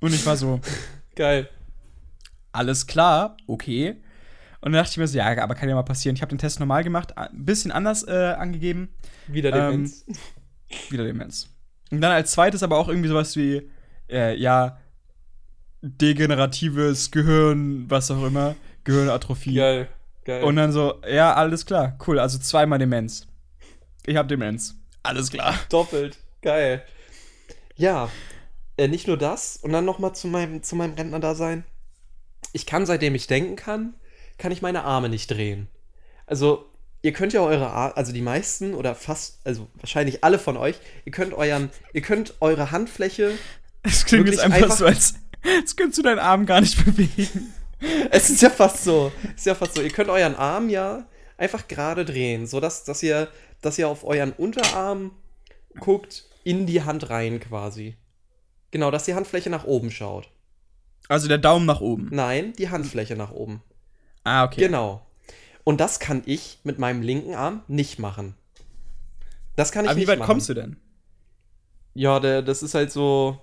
Und ich war so, Geil. alles klar, okay. Und dann dachte ich mir so, ja, aber kann ja mal passieren. Ich habe den Test normal gemacht, ein bisschen anders äh, angegeben. Wieder Ähm, Demenz. Wieder Demenz. Und dann als zweites aber auch irgendwie sowas wie, äh, ja, degeneratives Gehirn, was auch immer, Gehirnatrophie. Geil. Geil. Und dann so, ja, alles klar, cool, also zweimal Demenz. Ich habe Demenz. Alles klar. Doppelt. Geil. Ja. Äh, nicht nur das. Und dann noch mal zu meinem, zu meinem Rentner-Dasein. ich kann, seitdem ich denken kann, kann ich meine Arme nicht drehen. Also, ihr könnt ja eure also die meisten oder fast, also wahrscheinlich alle von euch, ihr könnt euren, ihr könnt eure Handfläche, Es klingt jetzt einfach, einfach- so, als, als könntest du deinen Arm gar nicht bewegen. es ist ja fast so, es ist ja fast so, ihr könnt euren Arm ja einfach gerade drehen, sodass dass ihr, dass ihr auf euren Unterarm guckt, in die Hand rein quasi. Genau, dass die Handfläche nach oben schaut. Also der Daumen nach oben. Nein, die Handfläche nach oben. Ah, okay. Genau. Und das kann ich mit meinem linken Arm nicht machen. Das kann ich Aber wie nicht weit machen. kommst du denn? Ja, der, das ist halt so.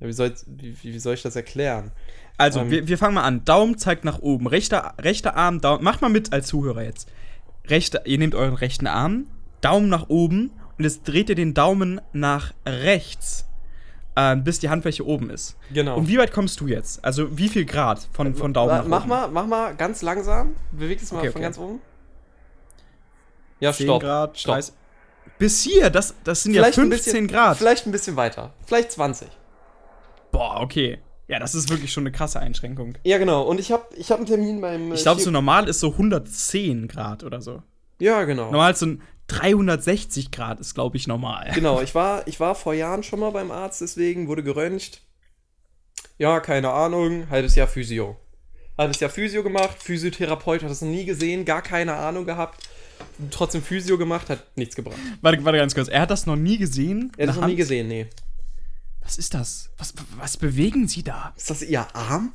Ja, wie, soll, wie, wie soll ich das erklären? Also, Ähm. wir, wir fangen mal an. Daumen zeigt nach oben. Rechter, rechter Arm, Daumen. Macht mal mit als Zuhörer jetzt. Rechter, ihr nehmt euren rechten Arm, Daumen nach oben und jetzt dreht ihr den Daumen nach rechts, ähm, bis die Handfläche oben ist. Genau. Und wie weit kommst du jetzt? Also, wie viel Grad von, von Daumen nach mach oben? mal, mach mal ganz langsam. Beweg es mal Okay, von okay. ganz oben. Ja, 10 stopp. Grad, stopp. 30. Bis hier, das, das sind ja Vielleicht ein 15 bisschen, Grad. Vielleicht ein bisschen weiter. Vielleicht 20. Boah, okay. Ja, das ist wirklich schon eine krasse Einschränkung. Ja, genau. Und ich habe ich hab einen Termin beim. äh, Ich glaube, so normal ist so 110 Grad oder so. Ja, genau. Normal ist so ein 360 Grad ist, glaube ich, normal. Genau, ich war, ich war vor Jahren schon mal beim Arzt, deswegen wurde geröntgt. Ja, keine Ahnung, halbes Jahr Physio. Halbes Jahr Physio gemacht, Physiotherapeut hat das noch nie gesehen, gar keine Ahnung gehabt. Trotzdem Physio gemacht, hat nichts gebracht. Warte, warte ganz kurz. Er hat das noch nie gesehen. Er hat das noch nie gesehen, nee. Was ist das? Was, was bewegen Sie da? Ist das Ihr Arm?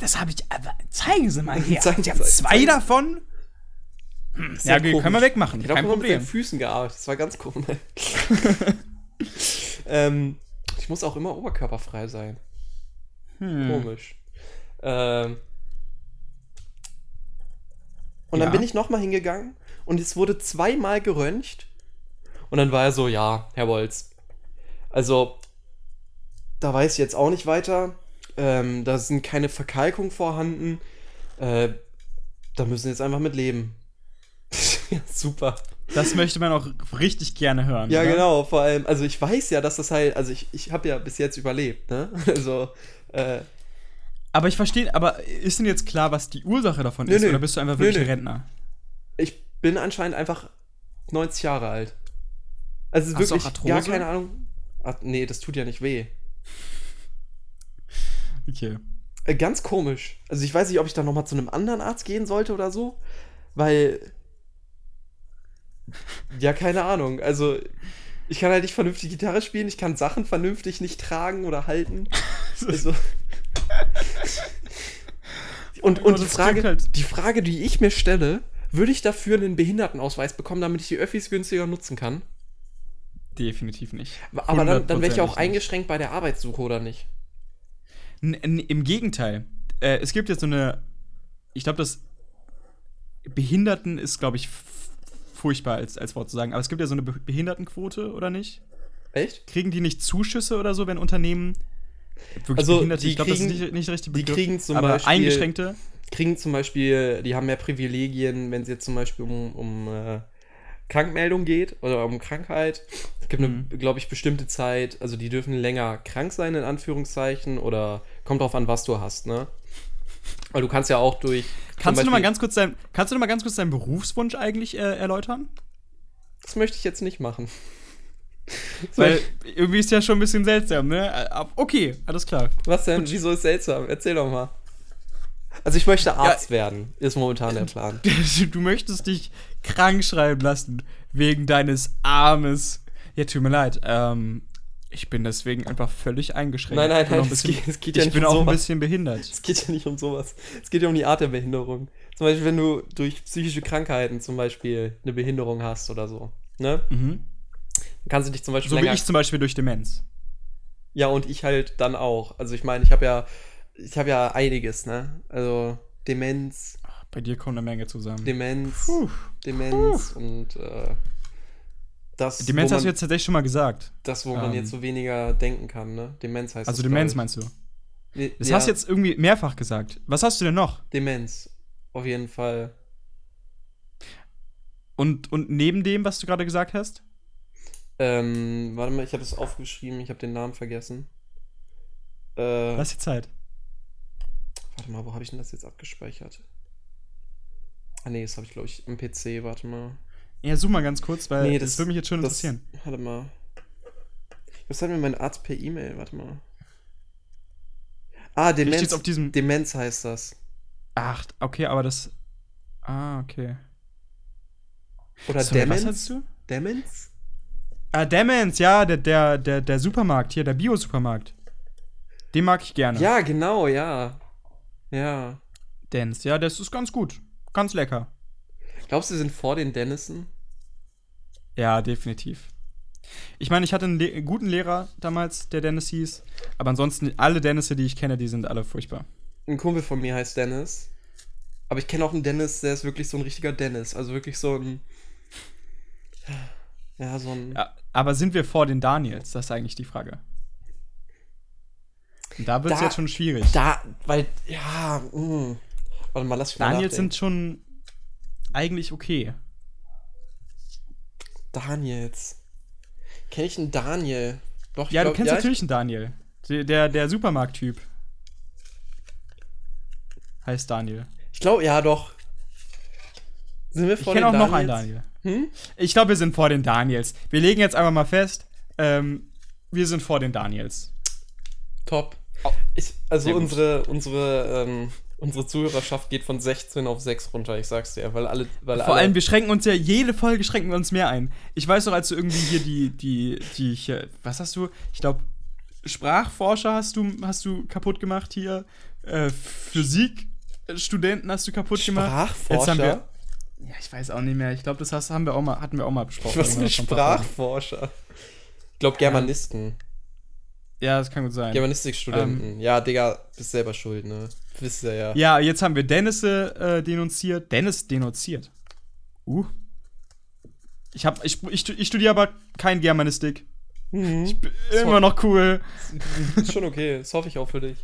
Das habe ich. aber Zeigen Sie mal her. Zeigen Sie haben Sie- zwei davon? Das ist Ja, okay, können wir wegmachen. Ich habe nur mit den. Füßen gearbeitet, das war ganz komisch. ähm, ich muss auch immer oberkörperfrei sein. Hm. Komisch. Ähm, und dann Ja. bin ich nochmal hingegangen und es wurde zweimal geröntgt. Und dann war er so, ja, Herr Wolz. Also, da weiß ich jetzt auch nicht weiter. Ähm, da sind keine Verkalkungen vorhanden. Äh, da müssen Sie jetzt einfach mit leben. ja, super. Das möchte man auch richtig gerne hören. Ja, oder? genau, vor allem, also ich weiß ja, dass das halt, also ich, ich habe ja bis jetzt überlebt, ne? Also, äh, Aber ich verstehe, aber ist denn jetzt klar, was die Ursache davon Nö, ist? nö. Oder bist du einfach wirklich nö. Rentner? ich bin anscheinend einfach 90 Jahre alt. Also Hast du wirklich, Arthrose? ja, keine Ahnung. Ach, nee, das tut ja nicht weh. Okay. Äh, ganz komisch. Also ich weiß nicht, ob ich da noch mal zu einem anderen Arzt gehen sollte oder so, weil ja, keine Ahnung. Also ich kann halt nicht vernünftig Gitarre spielen, ich kann Sachen vernünftig nicht tragen oder halten. Also und, und die Frage, halt- die Frage, die ich mir stelle, würde ich dafür einen Behindertenausweis bekommen, damit ich die Öffis günstiger nutzen kann? Definitiv nicht. Aber dann, dann wäre ich ja auch eingeschränkt bei der Arbeitssuche, oder nicht? N Im Gegenteil. Äh, es gibt jetzt so eine. Ich glaube, das Behinderten ist, glaube ich, furchtbar als, als Wort zu sagen. Aber es gibt ja so eine Be Behindertenquote, oder nicht? Echt? Kriegen die nicht Zuschüsse oder so, wenn Unternehmen. Wirklich Also, Behinderte, die ich glaube, das ist kriegen- nicht, nicht der richtige die Begriff. kriegen zum aber Beispiel- Eingeschränkte. kriegen zum Beispiel, die haben mehr Privilegien, wenn es jetzt zum Beispiel um, um äh, Krankmeldung geht oder um Krankheit. Es gibt Mhm. eine, glaube ich, bestimmte Zeit, also die dürfen länger krank sein, in Anführungszeichen, oder kommt drauf an, was du hast, ne? Weil du kannst ja auch durch. Kannst du, noch mal ganz kurz dein, kannst du noch mal ganz kurz deinen Berufswunsch eigentlich äh, erläutern? Das möchte ich jetzt nicht machen. Weil irgendwie ist ja schon ein bisschen seltsam, ne? Okay, alles klar. Was denn? Wieso ist seltsam? Erzähl doch mal. Also ich möchte Arzt werden, ist momentan der Plan. Du möchtest dich krank schreiben lassen wegen deines Armes. Ja, tut mir leid. Ähm, ich bin deswegen einfach völlig eingeschränkt. Nein, nein, Ich bin nein, auch ein es bisschen, geht- es geht ja ich nicht bin um auch ein sowas. bisschen behindert. Es geht ja nicht um sowas. Es geht ja um die Art der Behinderung. Zum Beispiel, wenn du durch psychische Krankheiten zum Beispiel eine Behinderung hast oder so. Ne? Mhm. Dann kannst du dich zum Beispiel So wie ich zum Beispiel durch Demenz. ja, und ich halt dann auch. Also ich meine, ich habe ja, ich habe ja einiges, ne? Also Demenz, Bei dir kommt eine Menge zusammen. Demenz, Puh. Demenz und äh, das, Demenz wo hast du man, jetzt tatsächlich schon mal gesagt. das, wo man ähm, jetzt so weniger denken kann, ne? Demenz heißt Also das, Demenz meinst du? Das ja, hast du jetzt irgendwie mehrfach gesagt. Was hast du denn noch? Demenz. Auf jeden Fall. Und, und neben dem, was du gerade gesagt hast? Ähm, warte mal, ich habe es aufgeschrieben, ich habe den Namen vergessen. Äh, Lass die Zeit. warte mal, wo habe ich denn das jetzt abgespeichert? Ah nee, das habe ich glaube ich im PC, warte mal. Ja, such mal ganz kurz, weil Nee, das, das- würde mich jetzt schon Das, interessieren. warte mal. Was hat mir mein Arzt per E-Mail? Warte mal. Ah, Demenz. auf diesem. Demenz heißt das. Ach, okay, aber das. Ah, okay. Oder Sorry, was Demenz? hast du? Demenz? Ah, Demons, ja, der, der, der, der Supermarkt hier, der Bio-Supermarkt. Den mag ich gerne. Ja, genau, ja. Ja. Dance, ja, das ist ganz gut. Ganz lecker. Glaubst du, sie sind vor den Dennison? Ja, definitiv. Ich meine, ich hatte einen Le guten Lehrer damals, der Dennis hieß. Aber ansonsten, alle Dennisse, die ich kenne, die sind alle furchtbar. Ein Kumpel von mir heißt Dennis. Aber ich kenne auch einen Dennis, der ist wirklich so ein richtiger Dennis. Also wirklich so ein. Ja, so ein. Ja, aber sind wir vor den Daniels? Das ist eigentlich die Frage. Und da wird es jetzt schon schwierig. Da, weil. Ja, mh. Warte mal, lass mich mal Daniels sind schon eigentlich okay. Daniels. Kenne ich einen Daniel? Doch, ich Ja, glaub- du kennst ich- natürlich einen Daniel. Der, der, Supermarkt-Typ. Heißt Daniel. Ich glaube, ja, doch. Sind wir Ich vor kenne auch den noch einen Daniels? Daniel. Hm? Ich glaube, wir sind vor den Daniels. Wir legen jetzt einfach mal fest, ähm, wir sind vor den Daniels. Top. Oh. Ich, also unsere, unsere, ähm, unsere Zuhörerschaft geht von 16 auf 6 runter, ich sag's dir, weil alle, weil Vor alle, allem, wir schränken uns ja, jede Folge schränken wir uns mehr ein. Ich weiß doch, als du irgendwie hier die, die, die, hier, was hast du? Ich glaube, Sprachforscher hast du, hast du kaputt gemacht hier. Äh, Physikstudenten hast du kaputt gemacht. Jetzt haben wir, Sprachforscher. ja, ich weiß auch nicht mehr. Ich glaube, das hast, haben wir auch mal, hatten wir auch mal besprochen. Was für. Sprachforscher? Ich glaube Germanisten. Ja, das kann gut sein. Germanistikstudenten. ja, Digga, bist selber schuld, ne? Wisst ihr ja. Ja, jetzt haben wir Dennis äh, denunziert. Dennis denunziert. Uh. Ich, hab, ich, ich, ich studiere aber kein Germanistik. Mhm. B- Immer noch cool. Ist schon okay, das hoffe ich auch für dich.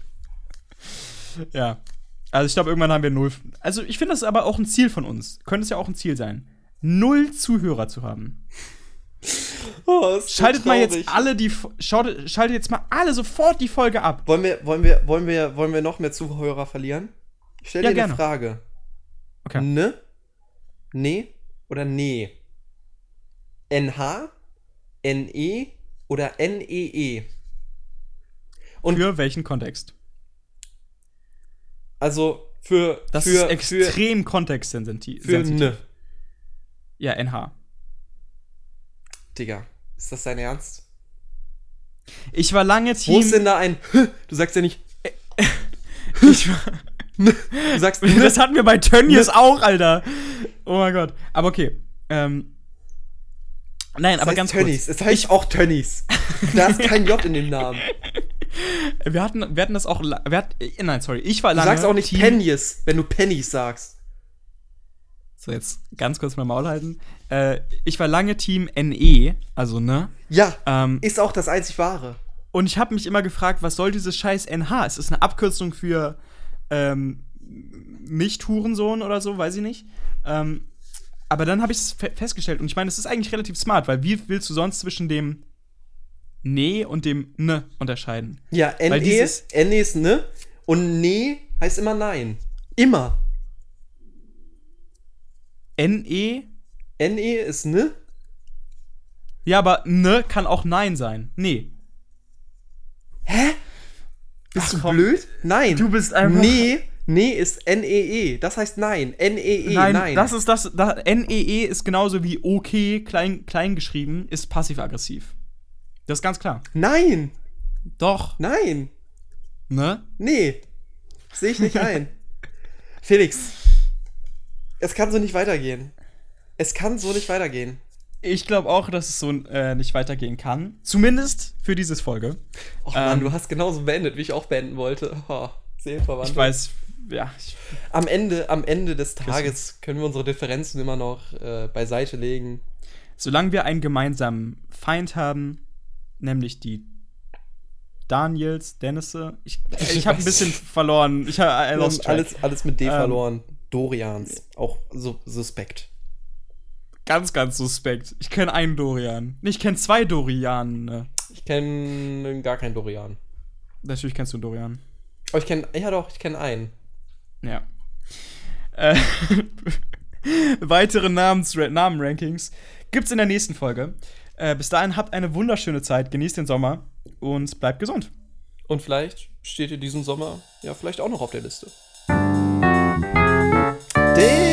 Ja. Also ich glaube, irgendwann haben wir null. Also ich finde das ist aber auch ein Ziel von uns. Könnte es ja auch ein Ziel sein. Null Zuhörer zu haben. Oh, so Schaltet mal jetzt alle die. Schaut, schaltet jetzt mal alle sofort die Folge ab. Wollen wir, wollen wir, wollen wir, wollen wir noch mehr Zuhörer verlieren? Ich stell Ja, dir gerne. eine Frage. Okay. Ne? Nee oder nee? NH? NE oder NEE? Und Für welchen Kontext? also für Das für, ist extrem kontextsensitiv. für ne. Ja, NH. Digga, ist das dein Ernst? Ich war lange Wo Team. ist denn da ein Du sagst ja nicht ich war, Du sagst das hatten wir bei Tönnies auch, Alter. Oh mein Gott. Aber okay. Ähm, nein, Das aber heißt ganz Tönnies. kurz. Es heißt auch Tönnies. Da ist kein J in dem Namen. Wir hatten, wir hatten das auch. Wir hat, äh, nein, sorry. Ich war Du lange. sagst auch nicht Team, Pennies, wenn du Pennies sagst. So, jetzt ganz kurz mein Maul halten. Äh, ich war lange Team NE, also ne? Ja, Ähm, ist auch das einzig wahre. und ich habe mich immer gefragt, was soll dieses scheiß NH? Ist das eine Abkürzung für ähm, Nicht-Hurensohn oder so? Weiß ich nicht. Ähm, aber dann habe ich es fe festgestellt und ich meine, es ist eigentlich relativ smart, weil wie willst du sonst zwischen dem Nee und dem Ne unterscheiden? Ja, NE ist, NE ist ne und Nee heißt immer Nein. Immer. NE? NE ist ne? Ja, aber Ne kann auch Nein sein. Nee. Bist Ach, du komm. blöd? Nein. Du bist einfach- Nee, nee ist NEE. Das heißt Nein. NEE, nein, nein. das ist das. Da, NEE ist genauso wie OK, klein, klein geschrieben, ist passiv-aggressiv. Das ist ganz klar. nein, Doch. nein. Ne? Nee. Sehe ich nicht ein. Felix, es kann so nicht weitergehen. Es kann so nicht weitergehen. Ich glaube auch, dass es so äh, nicht weitergehen kann. Zumindest für diese Folge. Och Mann, Ähm, du hast genauso beendet, wie ich auch beenden wollte. Oh, Seelenverwandt. Ich weiß, ja. Ich, Am Ende, am Ende des Tages können wir unsere Differenzen immer noch äh, beiseite legen. solange wir einen gemeinsamen Feind haben, nämlich die Daniels, Dennisse. Ich, ich habe ein bisschen verloren. Ich habe alles, alles mit D Ähm, verloren. Dorians. Auch so, suspekt. Ganz, ganz suspekt. Ich kenne einen Dorian. Nee, Ich kenne zwei Dorianen. ne? Ich kenne gar keinen Dorian. Natürlich kennst du einen Dorian. Aber ich kenne, ja doch, ich kenne einen. Ja. Äh, weitere Namen-Rankings gibt's in der nächsten Folge. Äh, bis dahin habt eine wunderschöne Zeit, genießt den Sommer und bleibt gesund. Und vielleicht steht ihr diesen Sommer ja vielleicht auch noch auf der Liste. day.